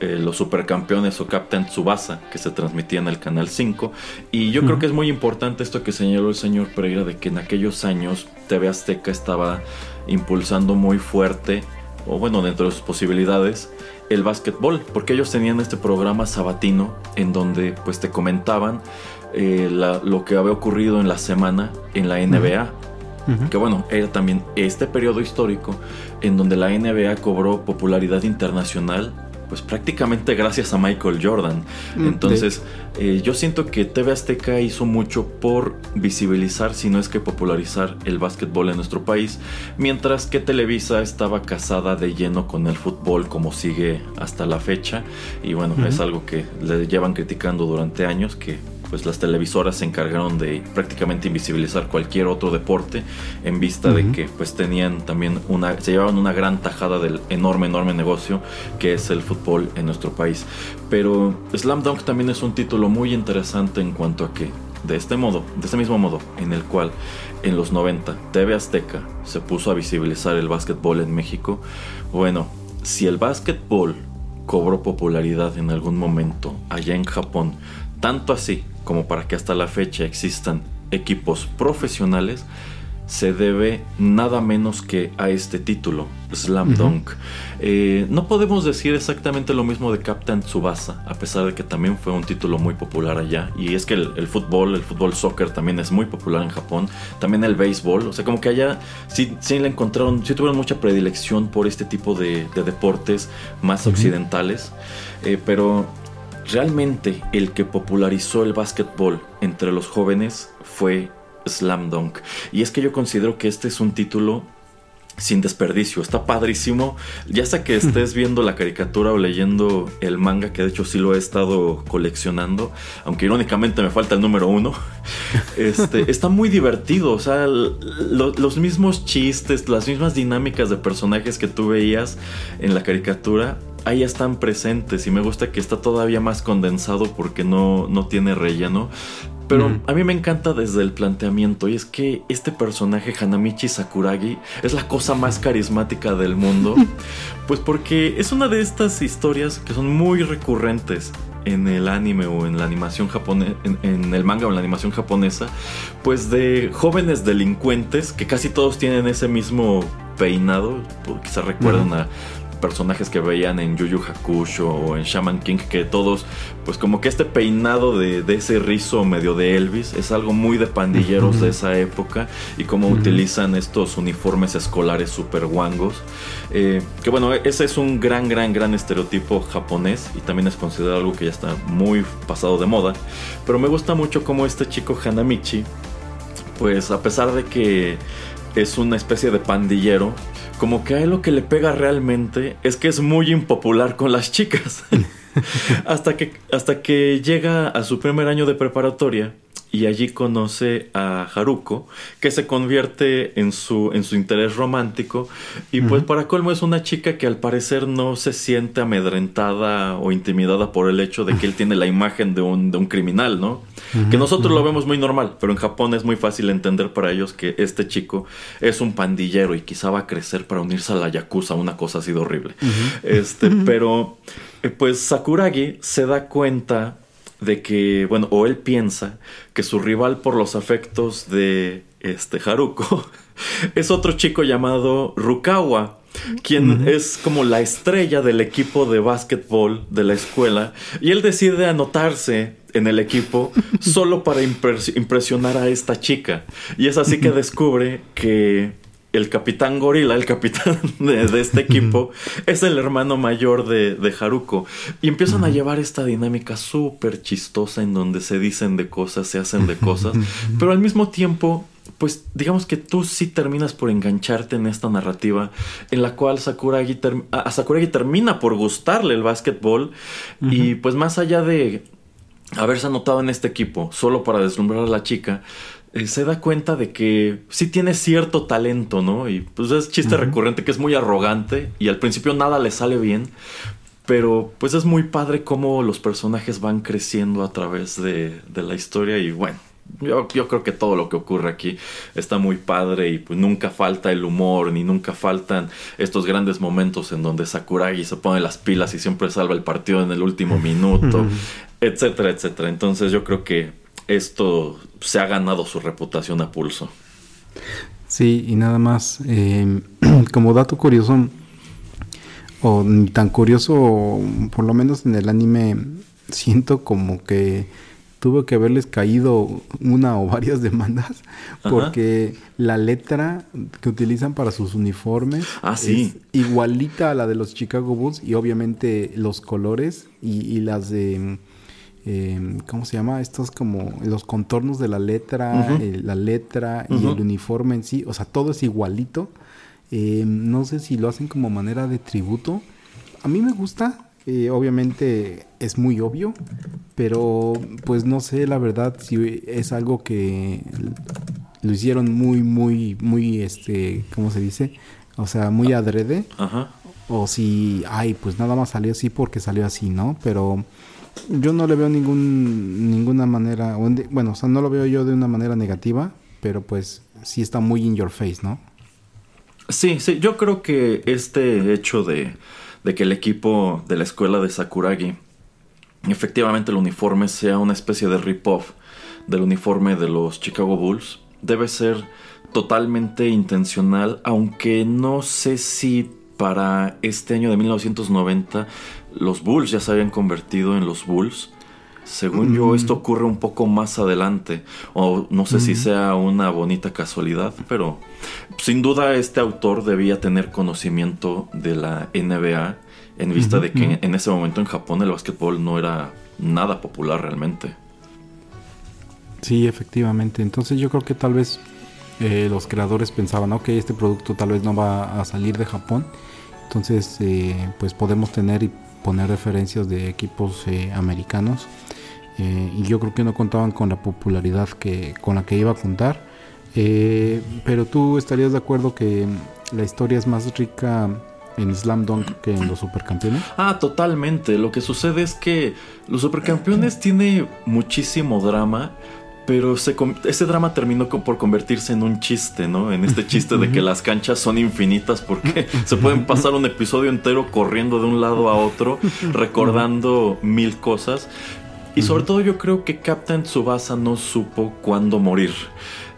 eh, los supercampeones o Captain Tsubasa que se transmitía en el canal 5 y yo creo que es muy importante esto que señaló el señor Pereira de que en aquellos años TV Azteca estaba impulsando muy fuerte o bueno dentro de sus posibilidades el básquetbol porque ellos tenían este programa sabatino en donde pues te comentaban eh, la- lo que había ocurrido en la semana en la NBA que bueno, era también este periodo histórico en donde la NBA cobró popularidad internacional, pues prácticamente gracias a Michael Jordan. Mm, Entonces, eh, yo siento que TV Azteca hizo mucho por visibilizar, si no es que popularizar el básquetbol en nuestro país, mientras que Televisa estaba casada de lleno con el fútbol como sigue hasta la fecha. Y bueno, es algo que le llevan criticando durante años, que pues las televisoras se encargaron de prácticamente invisibilizar cualquier otro deporte en vista de que pues tenían también una se llevaban una gran tajada del enorme enorme negocio que es el fútbol en nuestro país. Pero Slam Dunk también es un título muy interesante en cuanto a que de este modo de este mismo modo en el cual en los 90 TV Azteca se puso a visibilizar el básquetbol en México bueno si el básquetbol cobró popularidad en algún momento allá en Japón, tanto así como para que hasta la fecha existan equipos profesionales, se debe nada menos que a este título, Slam Dunk. Eh, no podemos decir exactamente lo mismo de Captain Tsubasa, a pesar de que también fue un título muy popular allá. Y es que el, el fútbol, el fútbol soccer también es muy popular en Japón. También el béisbol, o sea, como que allá sí, sí le encontraron, sí tuvieron mucha predilección por este tipo de, de deportes más occidentales. Eh, pero realmente el que popularizó el básquetbol entre los jóvenes fue Slam Dunk. Y es que yo considero que este es un título sin desperdicio, está padrísimo. Ya sea que estés viendo la caricatura o leyendo el manga, que de hecho sí lo he estado coleccionando, aunque irónicamente me falta el número uno. Este, está muy divertido, o sea, lo- los mismos chistes, las mismas dinámicas de personajes que tú veías en la caricatura, ahí están presentes y me gusta que está todavía más condensado porque no, no tiene relleno. Pero a mí me encanta desde el planteamiento y es que este personaje Hanamichi Sakuragi es la cosa más carismática del mundo. Pues porque es una de estas historias que son muy recurrentes en el anime o en la animación japonesa, en, en el manga o en la animación japonesa, pues de jóvenes delincuentes que casi todos tienen ese mismo peinado, pues, quizás recuerdan a personajes que veían en Yu Yu Hakusho o en Shaman King, que todos, pues como que este peinado de, de ese rizo medio de Elvis es algo muy de pandilleros de esa época y cómo utilizan estos uniformes escolares super guangos. Eh, que bueno, ese es un gran, gran, gran estereotipo japonés y también es considerado algo que ya está muy pasado de moda. Pero me gusta mucho cómo este chico Hanamichi, pues a pesar de que es una especie de pandillero, como que a él lo que le pega realmente es que es muy impopular con las chicas. hasta, que, hasta que llega a su primer año de preparatoria y allí conoce a Haruko, que se convierte en su, en su interés romántico. Y pues para colmo es una chica que al parecer no se siente amedrentada o intimidada por el hecho de que él tiene la imagen de un, de un criminal, ¿no? Que nosotros lo vemos muy normal, pero en Japón es muy fácil entender para ellos que este chico es un pandillero y quizá va a crecer para unirse a la Yakuza, una cosa así de horrible. Este, pero eh, pues Sakuragi se da cuenta de que, bueno, o él piensa que su rival por los afectos de este Haruko es otro chico llamado Rukawa, quien es como la estrella del equipo de básquetbol de la escuela, y él decide anotarse en el equipo solo para impres- impresionar a esta chica. Y es así que descubre que el capitán gorila, el capitán de, de este equipo, es el hermano mayor de, de Haruko. Y empiezan a llevar esta dinámica súper chistosa en donde se dicen de cosas, se hacen de cosas, pero al mismo tiempo pues digamos que tú sí terminas por engancharte en esta narrativa en la cual Sakuragi, a Sakuragi termina por gustarle el básquetbol y pues más allá de haberse anotado en este equipo solo para deslumbrar a la chica, eh, se da cuenta de que sí tiene cierto talento, ¿no? Y pues es chiste recurrente que es muy arrogante y al principio nada le sale bien, pero pues es muy padre cómo los personajes van creciendo a través de, de la historia y bueno, yo, yo creo que todo lo que ocurre aquí está muy padre y pues nunca falta el humor ni nunca faltan estos grandes momentos en donde Sakuragi se pone las pilas y siempre salva el partido en el último minuto, etcétera, etcétera. Entonces yo creo que esto se ha ganado su reputación a pulso. Sí, y nada más, eh, como dato curioso, o tan curioso, por lo menos en el anime, siento como que tuvo que haberles caído una o varias demandas, Ajá. porque la letra que utilizan para sus uniformes Ah, sí. es igualita a la de los Chicago Bulls, y obviamente los colores y, y las de... eh, ¿Cómo se llama? Estos como los contornos de la letra, eh, la letra y el uniforme en sí, o sea, todo es igualito. Eh, no sé si lo hacen como manera de tributo. A mí me gusta, eh, obviamente es muy obvio, pero pues no sé la verdad si es algo que lo hicieron muy, muy, muy, este, ¿cómo se dice? O sea, muy adrede. Ajá. O si, ay, pues nada más salió así porque salió así, ¿no? Pero yo no le veo ningún, ninguna manera, bueno, o sea, no lo veo yo de una manera negativa, pero pues sí está muy in your face, ¿no? Sí, sí, yo creo que este hecho de, de que el equipo de la escuela de Sakuragi, efectivamente el uniforme sea una especie de rip-off del uniforme de los Chicago Bulls, debe ser totalmente intencional, aunque no sé si para este año de 1990 los Bulls ya se habían convertido en los Bulls. Según yo, esto ocurre un poco más adelante. O no sé si sea una bonita casualidad, pero sin duda este autor debía tener conocimiento de la NBA en vista de que en ese momento en Japón el básquetbol no era nada popular realmente. Sí, efectivamente. Entonces yo creo que tal vez eh, los creadores pensaban, ok, este producto tal vez no va a salir de Japón. Entonces, eh, pues podemos tener y poner referencias de equipos eh, americanos. Eh, y yo creo que no contaban con la popularidad que, con la que iba a contar. Eh, pero tú estarías de acuerdo que la historia es más rica en Slam Dunk que en los supercampeones. Ah, totalmente. Lo que sucede es que los supercampeones tiene muchísimo drama, pero se ese drama terminó por convertirse en un chiste, ¿no? En este chiste de que las canchas son infinitas porque se pueden pasar un episodio entero corriendo de un lado a otro, recordando mil cosas. Y sobre todo yo creo que Captain Tsubasa no supo cuándo morir.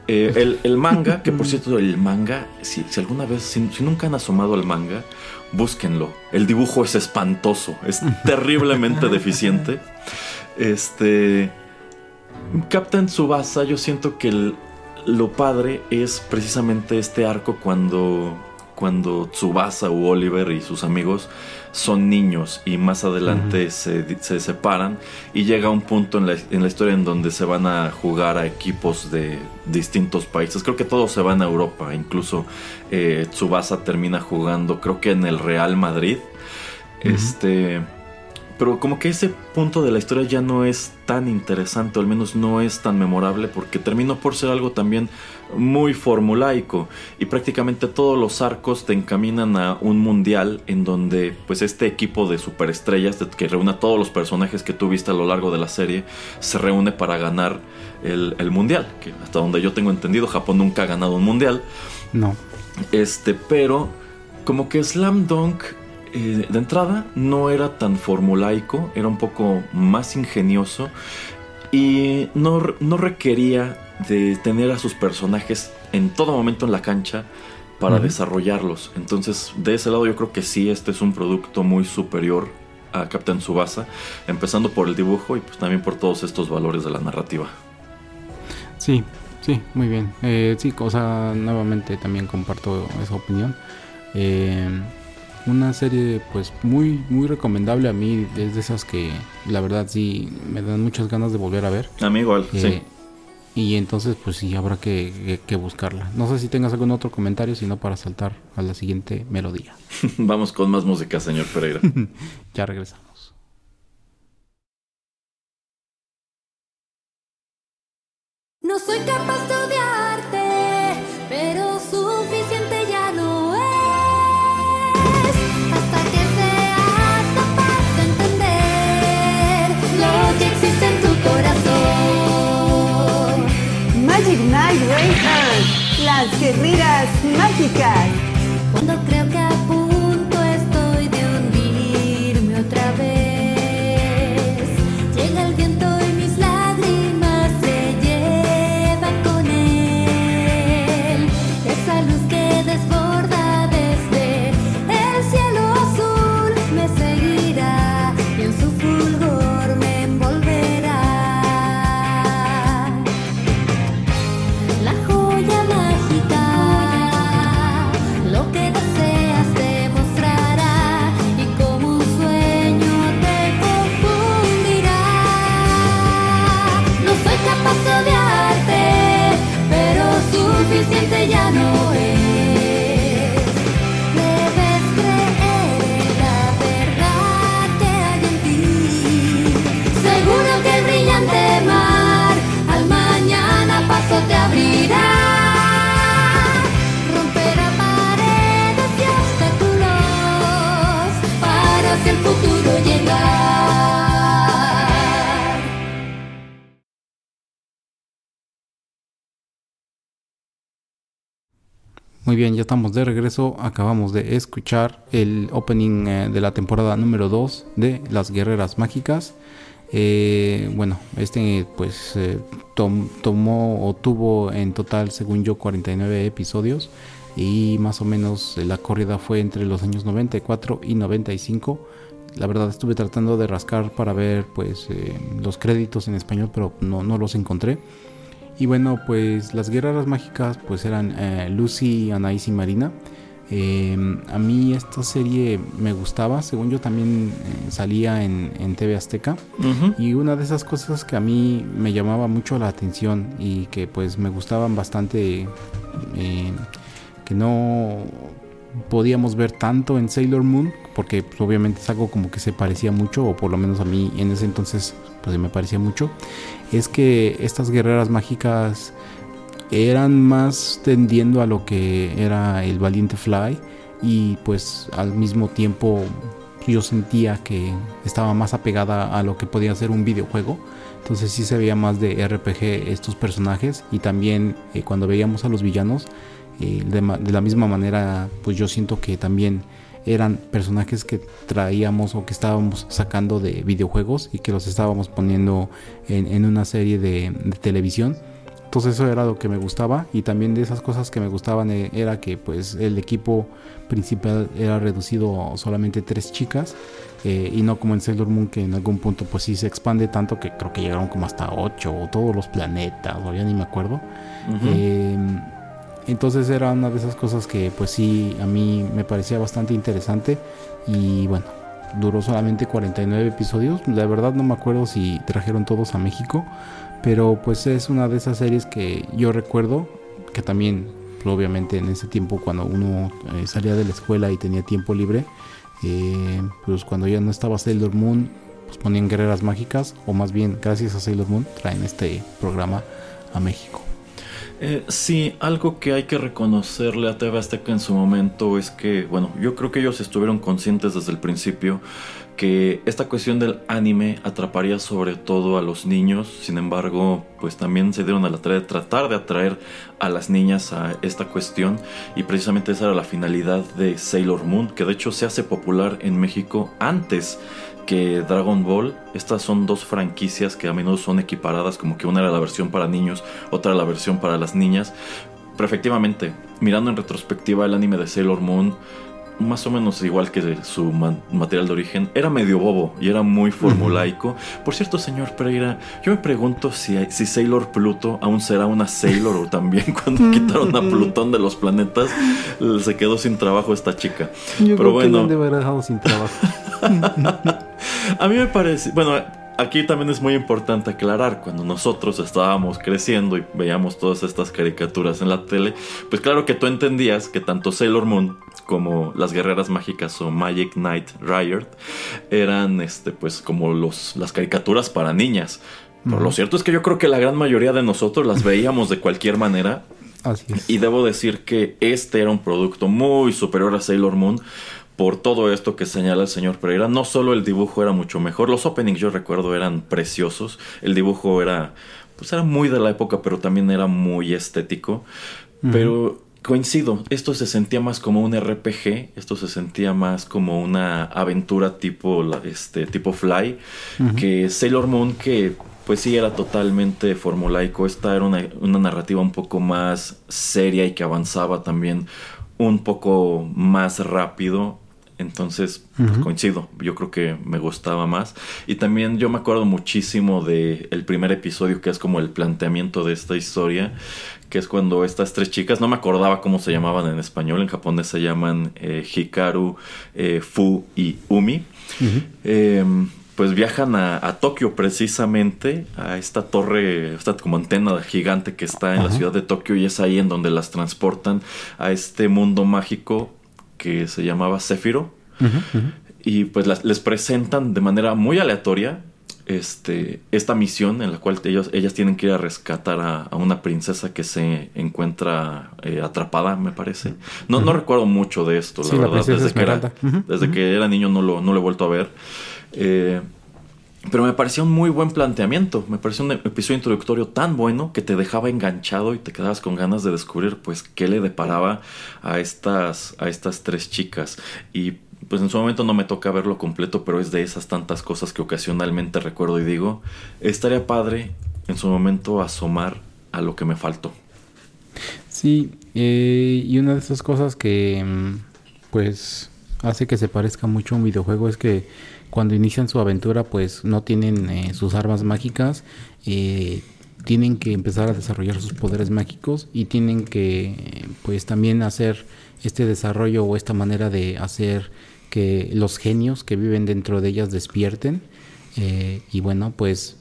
Eh, el, el manga, que por cierto, el manga, si, si alguna vez, si, si nunca han asomado al manga, búsquenlo. El dibujo es espantoso, es terriblemente deficiente. Este. Captain Tsubasa, yo siento que el- lo padre es precisamente este arco cuando, cuando Tsubasa u Oliver y sus amigos son niños y más adelante se, se separan y llega un punto en la, en la historia en donde se van a jugar a equipos de distintos países. Creo que todos se van a Europa, incluso eh, Tsubasa termina jugando creo que en el Real Madrid. Este... Pero como que ese punto de la historia ya no es tan interesante, o al menos no es tan memorable, porque terminó por ser algo también muy formulaico. Y prácticamente todos los arcos te encaminan a un mundial en donde pues este equipo de superestrellas, que reúne a todos los personajes que tú viste a lo largo de la serie, se reúne para ganar el, el mundial. Que hasta donde yo tengo entendido, Japón nunca ha ganado un mundial. No. Este, pero como que Slam Dunk eh, de entrada no era tan formulaico, era un poco más ingenioso y no, no requería de tener a sus personajes en todo momento en la cancha para desarrollarlos. Entonces, de ese lado yo creo que sí, este es un producto muy superior a Captain Subasa, empezando por el dibujo y pues también por todos estos valores de la narrativa. Sí, sí, muy bien. Eh, sí, o sea, nuevamente también comparto esa opinión. Eh, una serie pues muy muy recomendable a mí, es de esas que la verdad sí me dan muchas ganas de volver a ver. A mí igual, Eh, sí. Y entonces pues sí, habrá que, que- que buscarla. No sé si tengas algún otro comentario, sino para saltar a la siguiente melodía. Vamos con más música, señor Pereira. Ya regresamos. No soy capaz de guerreras mágicas. Cuando creo que bien, ya estamos de regreso. Acabamos de escuchar el opening eh, de la temporada número 2 de Las Guerreras Mágicas. Eh, bueno, este pues eh, tom- tomó o tuvo en total, según yo, 49 episodios. Y más o menos eh, la corrida fue entre los años 94 y 95. La verdad estuve tratando de rascar para ver pues eh, los créditos en español, pero no, no los encontré. Y bueno, pues las guerreras mágicas pues eran eh, Lucy, Anaís y Marina. Eh, a mí esta serie me gustaba, según yo también eh, salía en, en TV Azteca. Y una de esas cosas que a mí me llamaba mucho la atención y que pues me gustaban bastante, eh, que no podíamos ver tanto en Sailor Moon, porque pues, obviamente es algo como que se parecía mucho, o por lo menos a mí en ese entonces pues me parecía mucho, es que estas guerreras mágicas eran más tendiendo a lo que era el valiente Fly y pues al mismo tiempo yo sentía que estaba más apegada a lo que podía ser un videojuego. Entonces sí se veía más de RPG estos personajes y también eh, cuando veíamos a los villanos eh, de, la misma manera pues yo siento que también eran personajes que traíamos o que estábamos sacando de videojuegos y que los estábamos poniendo en, en una serie de, de televisión. Entonces eso era lo que me gustaba y también de esas cosas que me gustaban eh, era que pues el equipo principal era reducido a solamente tres chicas eh, y no como en Sailor Moon que en algún punto pues sí se expande tanto que creo que llegaron como hasta ocho o todos los planetas o ya ni me acuerdo. Eh, entonces era una de esas cosas que pues sí a mí me parecía bastante interesante y bueno, duró solamente 49 episodios. La verdad no me acuerdo si trajeron todos a México, pero pues es una de esas series que yo recuerdo que también obviamente en ese tiempo cuando uno eh, salía de la escuela y tenía tiempo libre, eh, pues cuando ya no estaba Sailor Moon, pues ponían guerreras mágicas o más bien gracias a Sailor Moon traen este programa a México. Eh, sí, algo que hay que reconocerle a TV Azteca en su momento es que, bueno, yo creo que ellos estuvieron conscientes desde el principio que esta cuestión del anime atraparía sobre todo a los niños, sin embargo, pues también se dieron a la tarea de tratar de atraer a las niñas a esta cuestión. Y precisamente esa era la finalidad de Sailor Moon, que de hecho se hace popular en México antes que Dragon Ball. Estas son dos franquicias que a menudo son equiparadas, como que una era la versión para niños, otra la versión para las niñas. Pero efectivamente, mirando en retrospectiva el anime de Sailor Moon, más o menos igual que su ma- material de origen, era medio bobo y era muy formulaico. Por cierto, señor Pereira, yo me pregunto si, si Sailor Pluto aún será una Sailor o también cuando quitaron a Plutón de los planetas se quedó sin trabajo esta chica. Yo Pero creo que bueno, haber dejado sin trabajo. a mí me parece, bueno, aquí también es muy importante aclarar, cuando nosotros estábamos creciendo y veíamos todas estas caricaturas en la tele, pues claro que tú entendías que tanto Sailor Moon como las guerreras mágicas o Magic Knight Riot eran este pues como los las caricaturas para niñas. Pero lo cierto es que yo creo que la gran mayoría de nosotros las veíamos de cualquier manera Así es. y debo decir que este era un producto muy superior a Sailor Moon por todo esto que señala el señor Pereira. No solo el dibujo era mucho mejor, los openings yo recuerdo eran preciosos. El dibujo era, pues era muy de la época, pero también era muy estético. Pero coincido, esto se sentía más como un RPG, esto se sentía más como una aventura tipo, este, tipo Fly, que Sailor Moon, que pues sí era totalmente formulaico, esta era una, una narrativa un poco más seria y que avanzaba también un poco más rápido. Entonces, pues, coincido, yo creo que me gustaba más. Y también yo me acuerdo muchísimo del el primer episodio, que es como el planteamiento de esta historia, que es cuando estas tres chicas, no me acordaba cómo se llamaban en español, en japonés se llaman eh, Hikaru, eh, Fu y Umi. Eh, pues viajan a, a Tokio precisamente, a esta torre, esta como antena gigante que está en la ciudad de Tokio y es ahí en donde las transportan a este mundo mágico que se llamaba Zephyro y pues las- les presentan de manera muy aleatoria este, esta misión en la cual ellos, ellas tienen que ir a rescatar a, a una princesa que se encuentra eh, atrapada, me parece. No, no recuerdo mucho de esto, la Sí, verdad. desde que era, desde que era niño no lo, no lo he vuelto a ver. Eh, pero me pareció un muy buen planteamiento. Me pareció un episodio introductorio tan bueno que te dejaba enganchado y te quedabas con ganas de descubrir, pues, qué le deparaba a estas, a estas tres chicas. Y pues en su momento no me toca verlo completo, pero es de esas tantas cosas que ocasionalmente recuerdo y digo, estaría padre en su momento asomar a lo que me faltó. Sí, eh, y una de esas cosas que mm, pues hace que se parezca mucho a un videojuego es que cuando inician su aventura pues no tienen eh, sus armas mágicas, eh, tienen que empezar a desarrollar sus poderes mágicos y tienen que pues también hacer este desarrollo o esta manera de hacer que los genios que viven dentro de ellas despierten eh, y bueno pues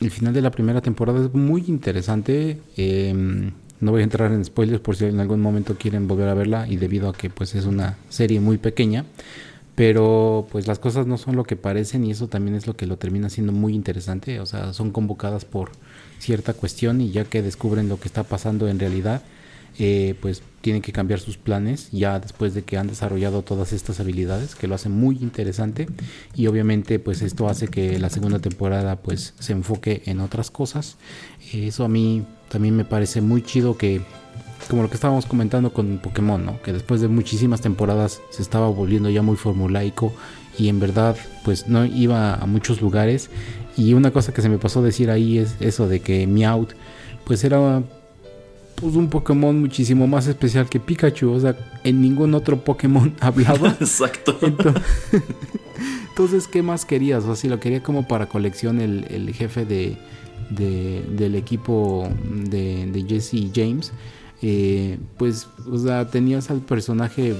el final de la primera temporada es muy interesante. eh, no voy a entrar en spoilers por si en algún momento quieren volver a verla y debido a que pues es una serie muy pequeña. Pero pues las cosas no son lo que parecen y eso también es lo que lo termina siendo muy interesante. O sea, son convocadas por cierta cuestión y ya que descubren lo que está pasando en realidad, eh, pues tienen que cambiar sus planes ya después de que han desarrollado todas estas habilidades que lo hace muy interesante y obviamente pues esto hace que la segunda temporada pues se enfoque en otras cosas eso a mí también me parece muy chido que como lo que estábamos comentando con Pokémon, ¿no? Que después de muchísimas temporadas se estaba volviendo ya muy formulaico y en verdad pues no iba a muchos lugares y una cosa que se me pasó decir ahí es eso de que Meowth pues era pues un Pokémon muchísimo más especial que Pikachu, o sea, en ningún otro Pokémon hablaba. Exacto. Entonces, entonces, ¿qué más querías? O sea, si lo quería como para colección el, el jefe de, de- del equipo de, de Jesse James, eh, pues, o sea, tenías al personaje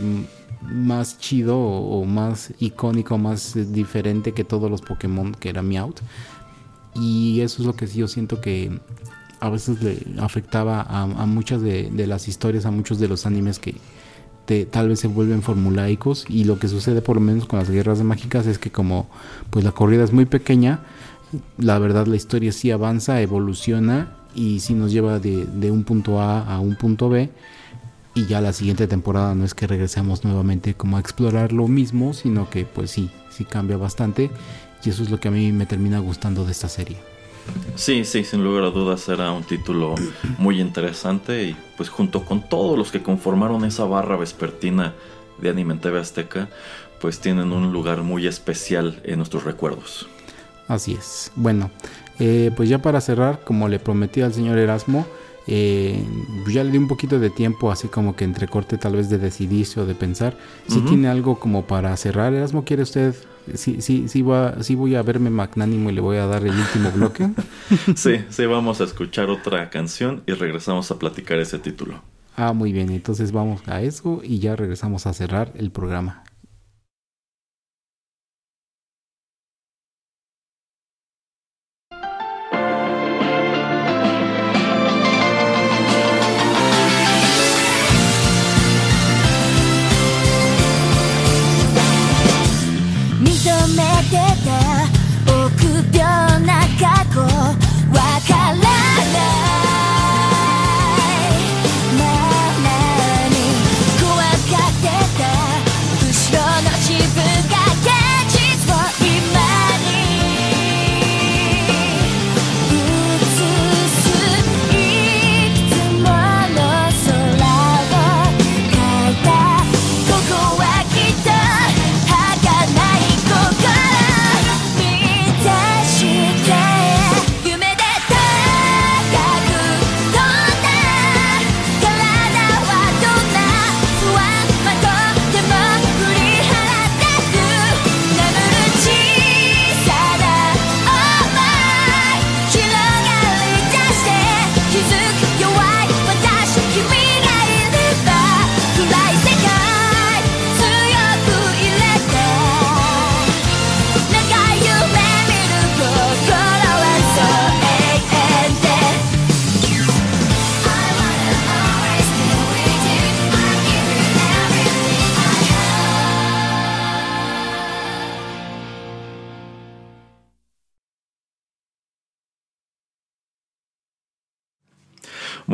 más chido o, más icónico, más diferente que todos los Pokémon, que era Meowth. Y eso es lo que sí yo siento que a veces le afectaba a, muchas de, las historias, a muchos de los animes que tal vez se vuelven formulaicos. Y lo que sucede por lo menos con las guerras mágicas es que como pues la corrida es muy pequeña, la verdad la historia sí avanza, evoluciona y sí nos lleva de, de un punto A a un punto B. Y ya la siguiente temporada no es que regresemos nuevamente como a explorar lo mismo, sino que pues sí, sí cambia bastante. Y eso es lo que a mí me termina gustando de esta serie. Sí, sí, sin lugar a dudas era un título muy interesante y pues junto con todos los que conformaron esa barra vespertina de Anime TV Azteca, pues tienen un lugar muy especial en nuestros recuerdos. Así es. Bueno, eh, pues ya para cerrar, como le prometí al señor Erasmo, eh, ya le di un poquito de tiempo, así como que entre corte tal vez de decidirse o de pensar. Si Ujú. tiene algo como para cerrar, Erasmo, ¿quiere usted? Sí, sí, sí, va, sí voy a verme magnánimo y le voy a dar el último bloque. Sí, sí, vamos a escuchar otra canción y regresamos a platicar ese título. Ah, muy bien, entonces vamos a eso y ya regresamos a cerrar el programa. めてた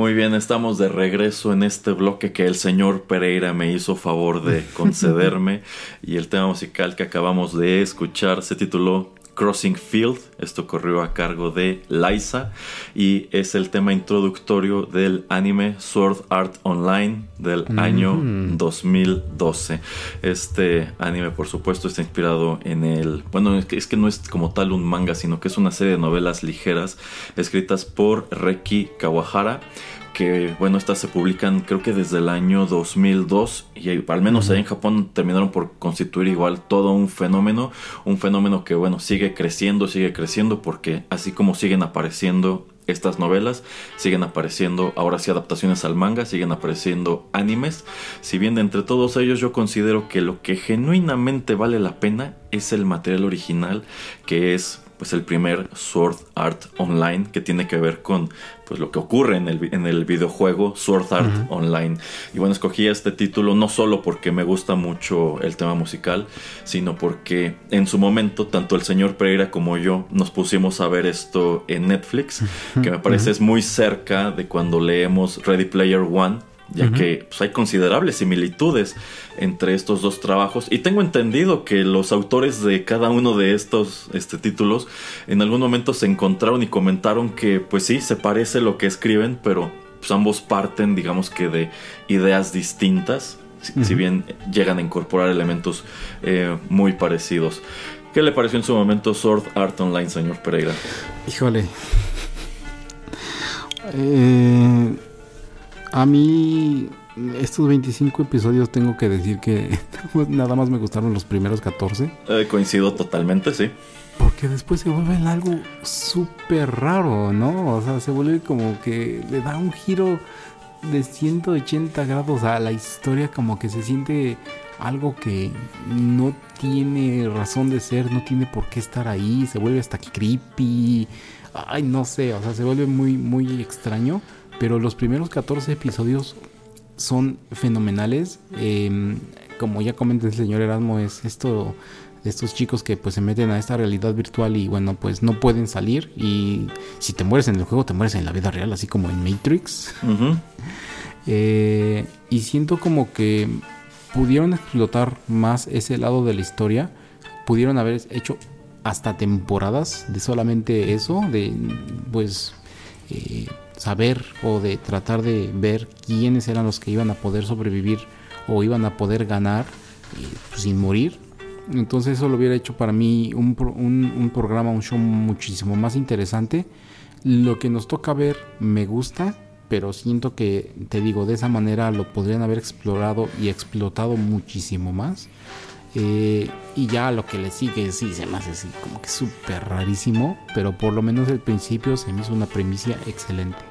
Muy bien, estamos de regreso en este bloque que el señor Pereira me hizo favor de concederme y el tema musical que acabamos de escuchar se tituló Crossing Field, esto corrió a cargo de Liza y es el tema introductorio del anime Sword Art Online del año 2012. Este anime por supuesto está inspirado en el, bueno es que, es que no es como tal un manga, sino que es una serie de novelas ligeras escritas por Reki Kawahara que bueno, estas se publican creo que desde el año 2002 y al menos ahí en Japón terminaron por constituir igual todo un fenómeno, un fenómeno que bueno, sigue creciendo, sigue creciendo porque así como siguen apareciendo estas novelas, siguen apareciendo ahora sí adaptaciones al manga, siguen apareciendo animes, si bien de entre todos ellos yo considero que lo que genuinamente vale la pena es el material original que es pues el primer Sword Art Online que tiene que ver con pues lo que ocurre en el, en el videojuego Sword Art Online. Y bueno, escogí este título no solo porque me gusta mucho el tema musical, sino porque en su momento tanto el señor Pereira como yo nos pusimos a ver esto en Netflix, que me parece es muy cerca de cuando leemos Ready Player One ya que pues, hay considerables similitudes entre estos dos trabajos y tengo entendido que los autores de cada uno de estos este, títulos en algún momento se encontraron y comentaron que pues sí se parece lo que escriben pero pues, ambos parten digamos que de ideas distintas si, si bien llegan a incorporar elementos eh, muy parecidos ¿Qué le pareció en su momento Sword Art Online, señor Pereira? Híjole. Eh, a mí, estos 25 episodios tengo que decir que nada más me gustaron los primeros 14. Eh, coincido totalmente, sí. Porque después se vuelve algo súper raro, ¿no? O sea, se vuelve como que le da un giro de 180 grados a la historia, como que se siente algo que no tiene razón de ser, no tiene por qué estar ahí, se vuelve hasta creepy. Ay, no sé, o sea, se vuelve muy, muy extraño. Pero los primeros 14 episodios son fenomenales. Eh, como ya comenta el señor Erasmo, es esto de estos chicos que pues se meten a esta realidad virtual y bueno, pues no pueden salir. Y si te mueres en el juego, te mueres en la vida real, así como en Matrix. Eh, y siento como que pudieron explotar más ese lado de la historia. Pudieron haber hecho hasta temporadas de solamente eso, de pues eh, saber o de tratar de ver quiénes eran los que iban a poder sobrevivir o iban a poder ganar eh, pues, sin morir. Entonces eso lo hubiera hecho para mí un, un programa, un show muchísimo más interesante. Lo que nos toca ver me gusta, pero siento que, te digo, de esa manera lo podrían haber explorado y explotado muchísimo más. Eh, y ya lo que le sigue, sí, se me hace así como que súper rarísimo, pero por lo menos el principio se me hizo una premisa excelente.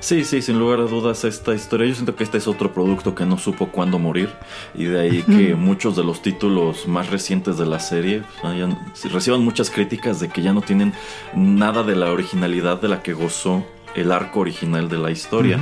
Sí, sí, sin lugar a dudas esta historia. Yo siento que este es otro producto que no supo cuándo morir. Y de ahí que muchos de los títulos más recientes de la serie hayan- reciban muchas críticas de que ya no tienen nada de la originalidad de la que gozó el arco original de la historia.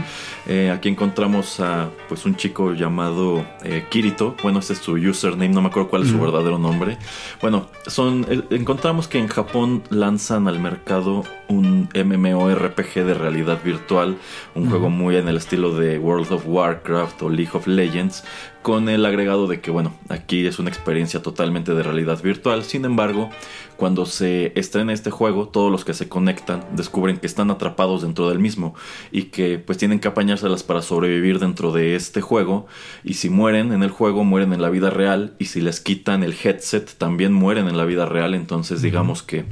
Eh, aquí encontramos a pues un chico llamado eh, Kirito. Bueno, ese es su username, no me acuerdo cuál es su verdadero nombre. Bueno, son eh, encontramos que en Japón lanzan al mercado un MMORPG de realidad virtual, un juego muy en el estilo de World of Warcraft o League of Legends, con el agregado de que bueno, aquí es una experiencia totalmente de realidad virtual. Sin embargo, cuando se estrena este juego, todos los que se conectan descubren que están atrapados dentro del mismo y que pues tienen que apañárselas para sobrevivir dentro de este juego. Y si mueren en el juego mueren en la vida real. Y si les quitan el headset también mueren en la vida real, entonces digamos que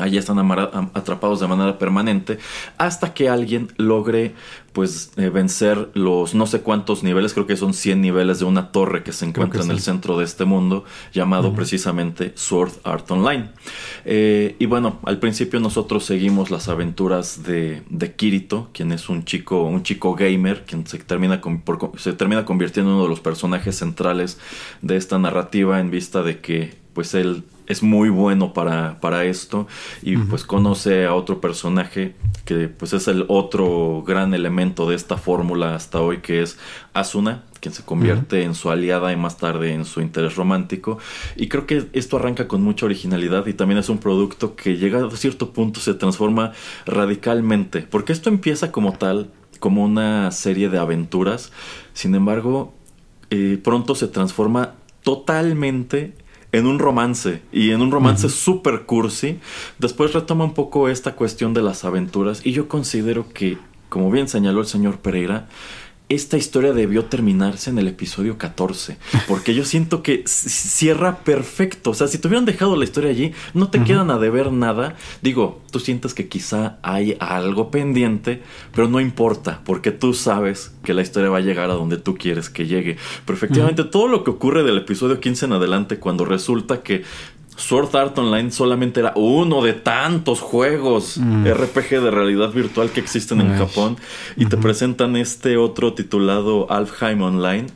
Allí están atrapados de manera permanente hasta que alguien logre pues eh, vencer los no sé cuántos niveles, creo que son 100 niveles de una torre que se encuentra que en el centro de este mundo llamado precisamente Sword Art Online. Eh, y bueno, al principio nosotros seguimos las aventuras de, de Kirito, quien es un chico, un chico gamer, quien se termina, con- por se termina convirtiendo en uno de los personajes centrales de esta narrativa en vista de que pues él es muy bueno para, para esto. Y pues conoce a otro personaje que pues es el otro gran elemento de esta fórmula hasta hoy que es Asuna quien se convierte en su aliada y más tarde en su interés romántico. Y creo que esto arranca con mucha originalidad y también es un producto que llega a cierto punto se transforma radicalmente porque esto empieza como tal como una serie de aventuras. Sin embargo, eh, pronto se transforma totalmente en un romance y en un romance super cursi. Después retoma un poco esta cuestión de las aventuras y yo considero que, como bien señaló el señor Pereira, esta historia debió terminarse en el episodio 14, porque yo siento que cierra perfecto. O sea, si te hubieran dejado la historia allí, no te quedan a deber nada. Digo, tú sientes que quizá hay algo pendiente, pero no importa, porque tú sabes que la historia va a llegar a donde tú quieres que llegue. Pero efectivamente, todo lo que ocurre del episodio 15 en adelante, cuando resulta que Sword Art Online solamente era uno de tantos juegos RPG de realidad virtual que existen en Ay. Japón y te presentan este otro titulado Alfheim Online.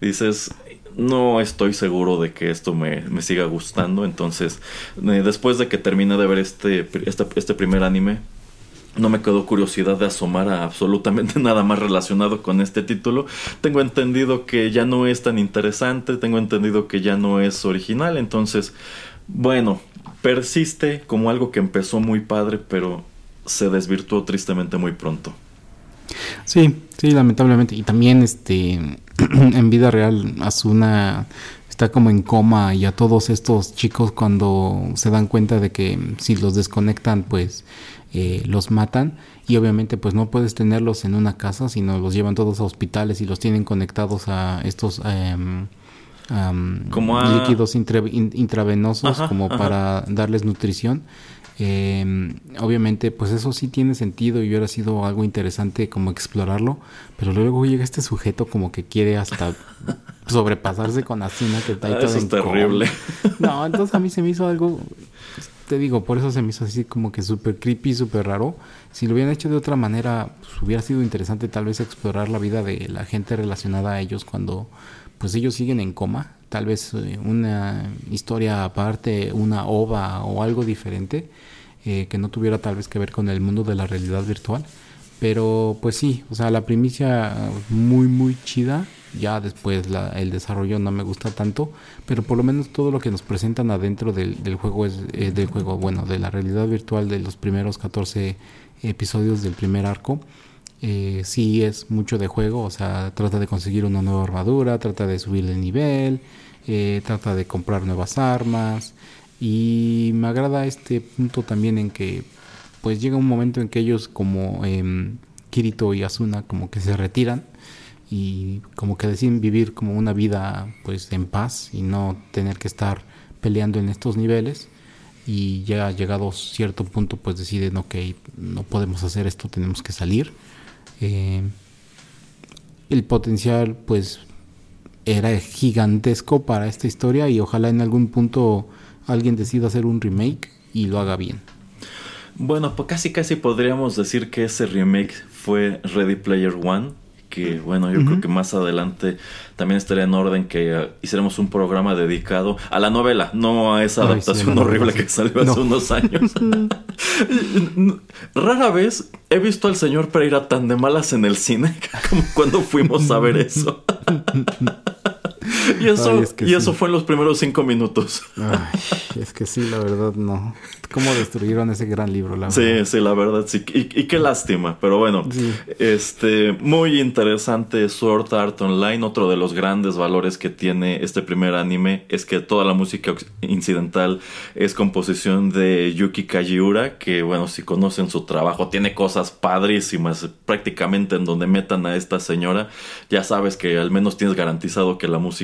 Dices, no estoy seguro de que esto me, me siga gustando. Entonces, eh, después de que termine de ver este, este, este primer anime, no me quedó curiosidad de asomar a absolutamente nada más relacionado con este título. Tengo entendido que ya no es tan interesante, tengo entendido que ya no es original, entonces, bueno, persiste como algo que empezó muy padre, pero se desvirtuó tristemente muy pronto. Sí, sí, lamentablemente. Y también este en vida real Asuna está como en coma y a todos estos chicos cuando se dan cuenta de que si los desconectan pues eh, los matan y obviamente pues no puedes tenerlos en una casa sino los llevan todos a hospitales y los tienen conectados a estos em, am, Como a- líquidos intra- in- intravenosos Ajá, como ajá. para darles nutrición. Eh, obviamente, pues eso sí tiene sentido y hubiera sido algo interesante como explorarlo, pero luego llega este sujeto como que quiere hasta sobrepasarse con Asuna que está ahí Ah, todo eso es terrible. No, entonces a mí se me hizo algo, te digo, por eso se me hizo así como que súper creepy, súper raro. Si lo hubieran hecho de otra manera, pues hubiera sido interesante tal vez explorar la vida de la gente relacionada a ellos cuando pues ellos siguen en coma. Tal vez eh, una historia aparte, una ova o algo diferente eh, que no tuviera tal vez que ver con el mundo de la realidad virtual. Pero pues sí, o sea, la primicia muy muy chida. Ya después la- el desarrollo no me gusta tanto, pero por lo menos todo lo que nos presentan adentro del, juego es eh, del juego, bueno, de la realidad virtual de los primeros 14 episodios del primer arco. Eh, sí es mucho de juego, o sea, trata de conseguir una nueva armadura, trata de subir el nivel, eh, trata de comprar nuevas armas. Y me agrada este punto también en que pues llega un momento en que ellos como em, Kirito y Asuna como que se retiran y como que deciden vivir como una vida pues en paz y no tener que estar peleando en estos niveles. Y ya llegado cierto punto pues deciden ok no podemos hacer esto tenemos que salir Eh, el potencial pues era gigantesco para esta historia y ojalá en algún punto alguien decida hacer un remake y lo haga bien Bueno, pues casi casi podríamos decir que ese remake fue Ready Player One. Que bueno, yo creo que más adelante también estaría en orden que eh, hiciéramos un programa dedicado a la novela, no a esa Ay, adaptación horrible que salió hace No. unos años. Rara vez he visto al señor Pereira tan de malas en el cine como cuando fuimos a ver eso. y eso, Ay, es que y eso sí. fue en los primeros cinco minutos. Ay, es que sí, la verdad no. ¿Cómo destruyeron ese gran libro? La Sí, verdad? sí, la verdad, sí. Y, y qué lástima. Pero bueno, Sí. este, muy interesante Sword Art Online. Otro de los grandes valores que tiene este primer anime es que toda la música incidental es composición de Yuki Kajiura, que bueno, si conocen su trabajo, tiene cosas padrísimas. Prácticamente en donde metan a esta señora, ya sabes que al menos tienes garantizado que la música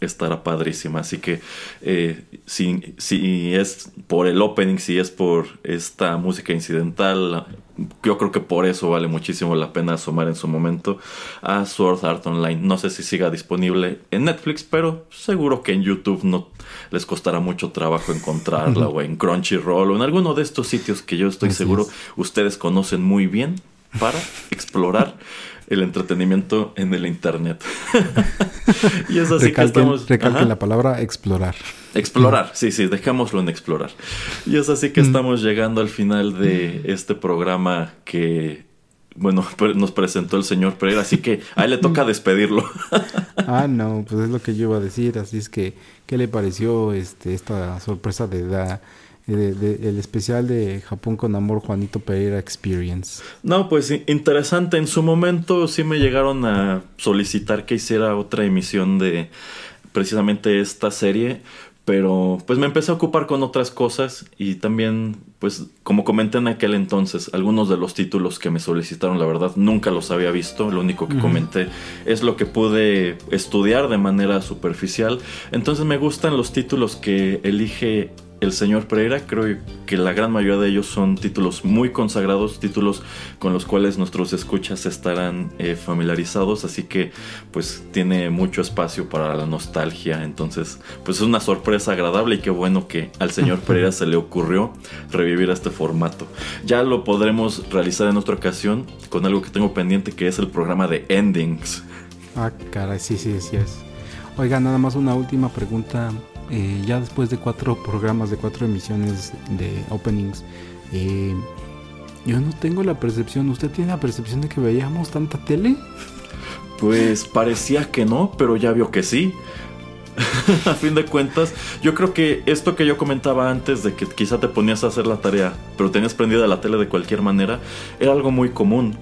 estará padrísima. Así que eh, si, si es por el opening, si es por esta música incidental, yo creo que por eso vale muchísimo la pena asomar en su momento a Sword Art Online. No sé si siga disponible en Netflix, pero seguro que en YouTube no les costará mucho trabajo encontrarla o en Crunchyroll o en alguno de estos sitios que yo estoy Así seguro es. ustedes conocen muy bien para explorar el entretenimiento en el internet. y es así que estamos recalquen la palabra explorar. Explorar, sí, sí, dejémoslo en explorar. Y es así que estamos llegando al final de este programa que, bueno, nos presentó el señor Pereira, así que a él le toca despedirlo. Ah, no, pues es lo que yo iba a decir. Así es que, ¿qué le pareció este esta sorpresa de da de- de- el especial de Japón con Amor Juanito Pereira Experience. No, pues interesante. En su momento sí me llegaron a solicitar que hiciera otra emisión de precisamente esta serie. Pero pues me empecé a ocupar con otras cosas y también, pues como comenté en aquel entonces, algunos de los títulos que me solicitaron, la verdad, nunca los había visto. Lo único que comenté es lo que pude estudiar de manera superficial. Entonces me gustan los títulos que elige el señor Pereira. Creo que la gran mayoría de ellos son títulos muy consagrados, títulos con los cuales nuestros escuchas estarán eh, familiarizados. Así que pues tiene mucho espacio para la nostalgia. Entonces pues es una sorpresa agradable y qué bueno que al señor Pereira se le ocurrió revivir este formato. Ya lo podremos realizar en otra ocasión con algo que tengo pendiente que es el programa de endings. Ah, caray, sí, sí, sí es. Oiga, nada más una última pregunta. Eh, ya después de cuatro programas, de cuatro emisiones de openings, eh, yo no tengo la percepción, ¿usted tiene la percepción de que veíamos tanta tele? Pues parecía que no, pero ya vio que sí. a fin de cuentas, yo creo que esto que yo comentaba antes de que quizá te ponías a hacer la tarea, pero tenías prendida la tele de cualquier manera, era algo muy común.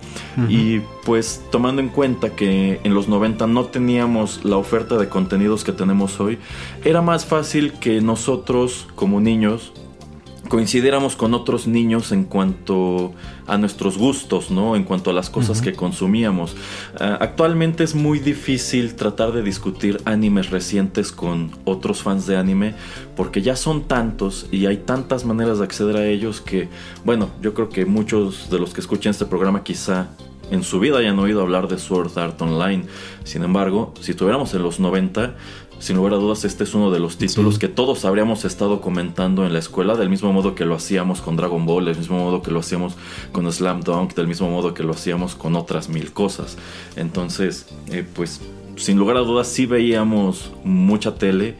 Y pues tomando en cuenta que en los 90 no teníamos la oferta de contenidos que tenemos hoy, era más fácil que nosotros como niños coincidiéramos con otros niños en cuanto a nuestros gustos, ¿no? En cuanto a las cosas que consumíamos. Ah, actualmente es muy difícil tratar de discutir animes recientes con otros fans de anime porque ya son tantos y hay tantas maneras de acceder a ellos que, bueno, yo creo que muchos de los que escuchan este programa quizá en su vida hayan oído hablar de Sword Art Online. Sin embargo, si estuviéramos en los 90, sin lugar a dudas este es uno de los títulos que todos habríamos estado comentando en la escuela, del mismo modo que lo hacíamos con Dragon Ball, del mismo modo que lo hacíamos con Slam Dunk, del mismo modo que lo hacíamos con otras mil cosas. Entonces, eh, pues sin lugar a dudas sí veíamos mucha tele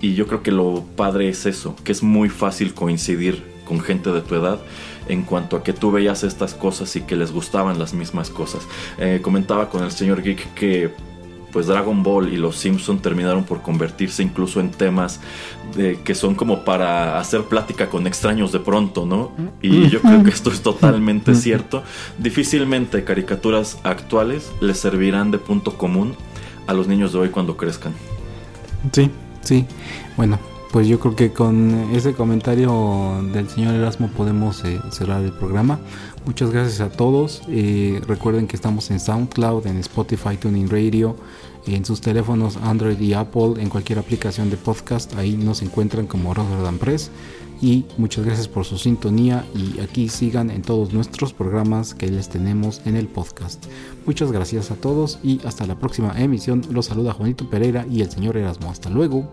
y yo creo que lo padre es eso, que es muy fácil coincidir con gente de tu edad en cuanto a que tú veías estas cosas y que les gustaban las mismas cosas. Eh, comentaba con el señor Geek que pues Dragon Ball y los Simpson terminaron por convertirse incluso en temas de, que son como para hacer plática con extraños de pronto, ¿no? Y yo creo que esto es totalmente cierto. Difícilmente caricaturas actuales les servirán de punto común a los niños de hoy cuando crezcan. Sí, sí. Bueno, pues yo creo que con ese comentario del señor Erasmo podemos eh, cerrar el programa. Muchas gracias a todos. Eh, recuerden que estamos en SoundCloud, en Spotify, Tuning Radio, en sus teléfonos Android y Apple, en cualquier aplicación de podcast. Ahí nos encuentran como Rotterdam Press. Y muchas gracias por su sintonía y aquí sigan en todos nuestros programas que les tenemos en el podcast. Muchas gracias a todos y hasta la próxima emisión. Los saluda Juanito Pereira y el señor Erasmo. Hasta luego.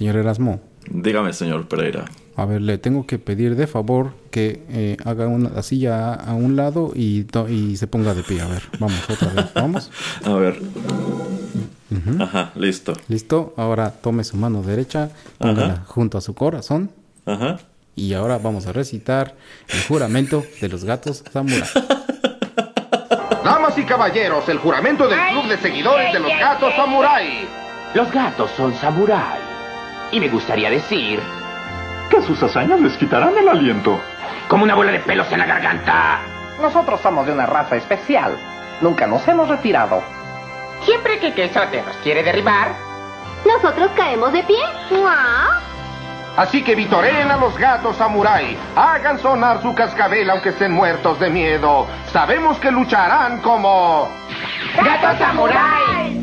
Señor Erasmo, Dígame, señor Pereira. a ver, le tengo que pedir de favor que eh, haga una la silla a, a un lado y, to- y se ponga de pie. A ver, vamos otra vez. Vamos. A ver. Ajá, listo. ¿Listo? Ahora tome su mano derecha, póngala Ajá. junto a su corazón. Ajá. Y ahora vamos a recitar el juramento de los gatos samurai. Damas y caballeros, el juramento del club de seguidores de los gatos samurai. Los gatos son samurái. Y me gustaría decir, Que sus hazañas les quitarán el aliento. como una bola de pelos en la garganta. Nosotros somos de una raza especial. Nunca nos hemos retirado. Siempre que Quesote nos quiere derribar, Nosotros caemos de pie. ¡Mua! Así que vitoreen a los gatos samurai. Hagan sonar su cascabel aunque estén muertos de miedo. Sabemos que lucharán como... ¡Gato samurái!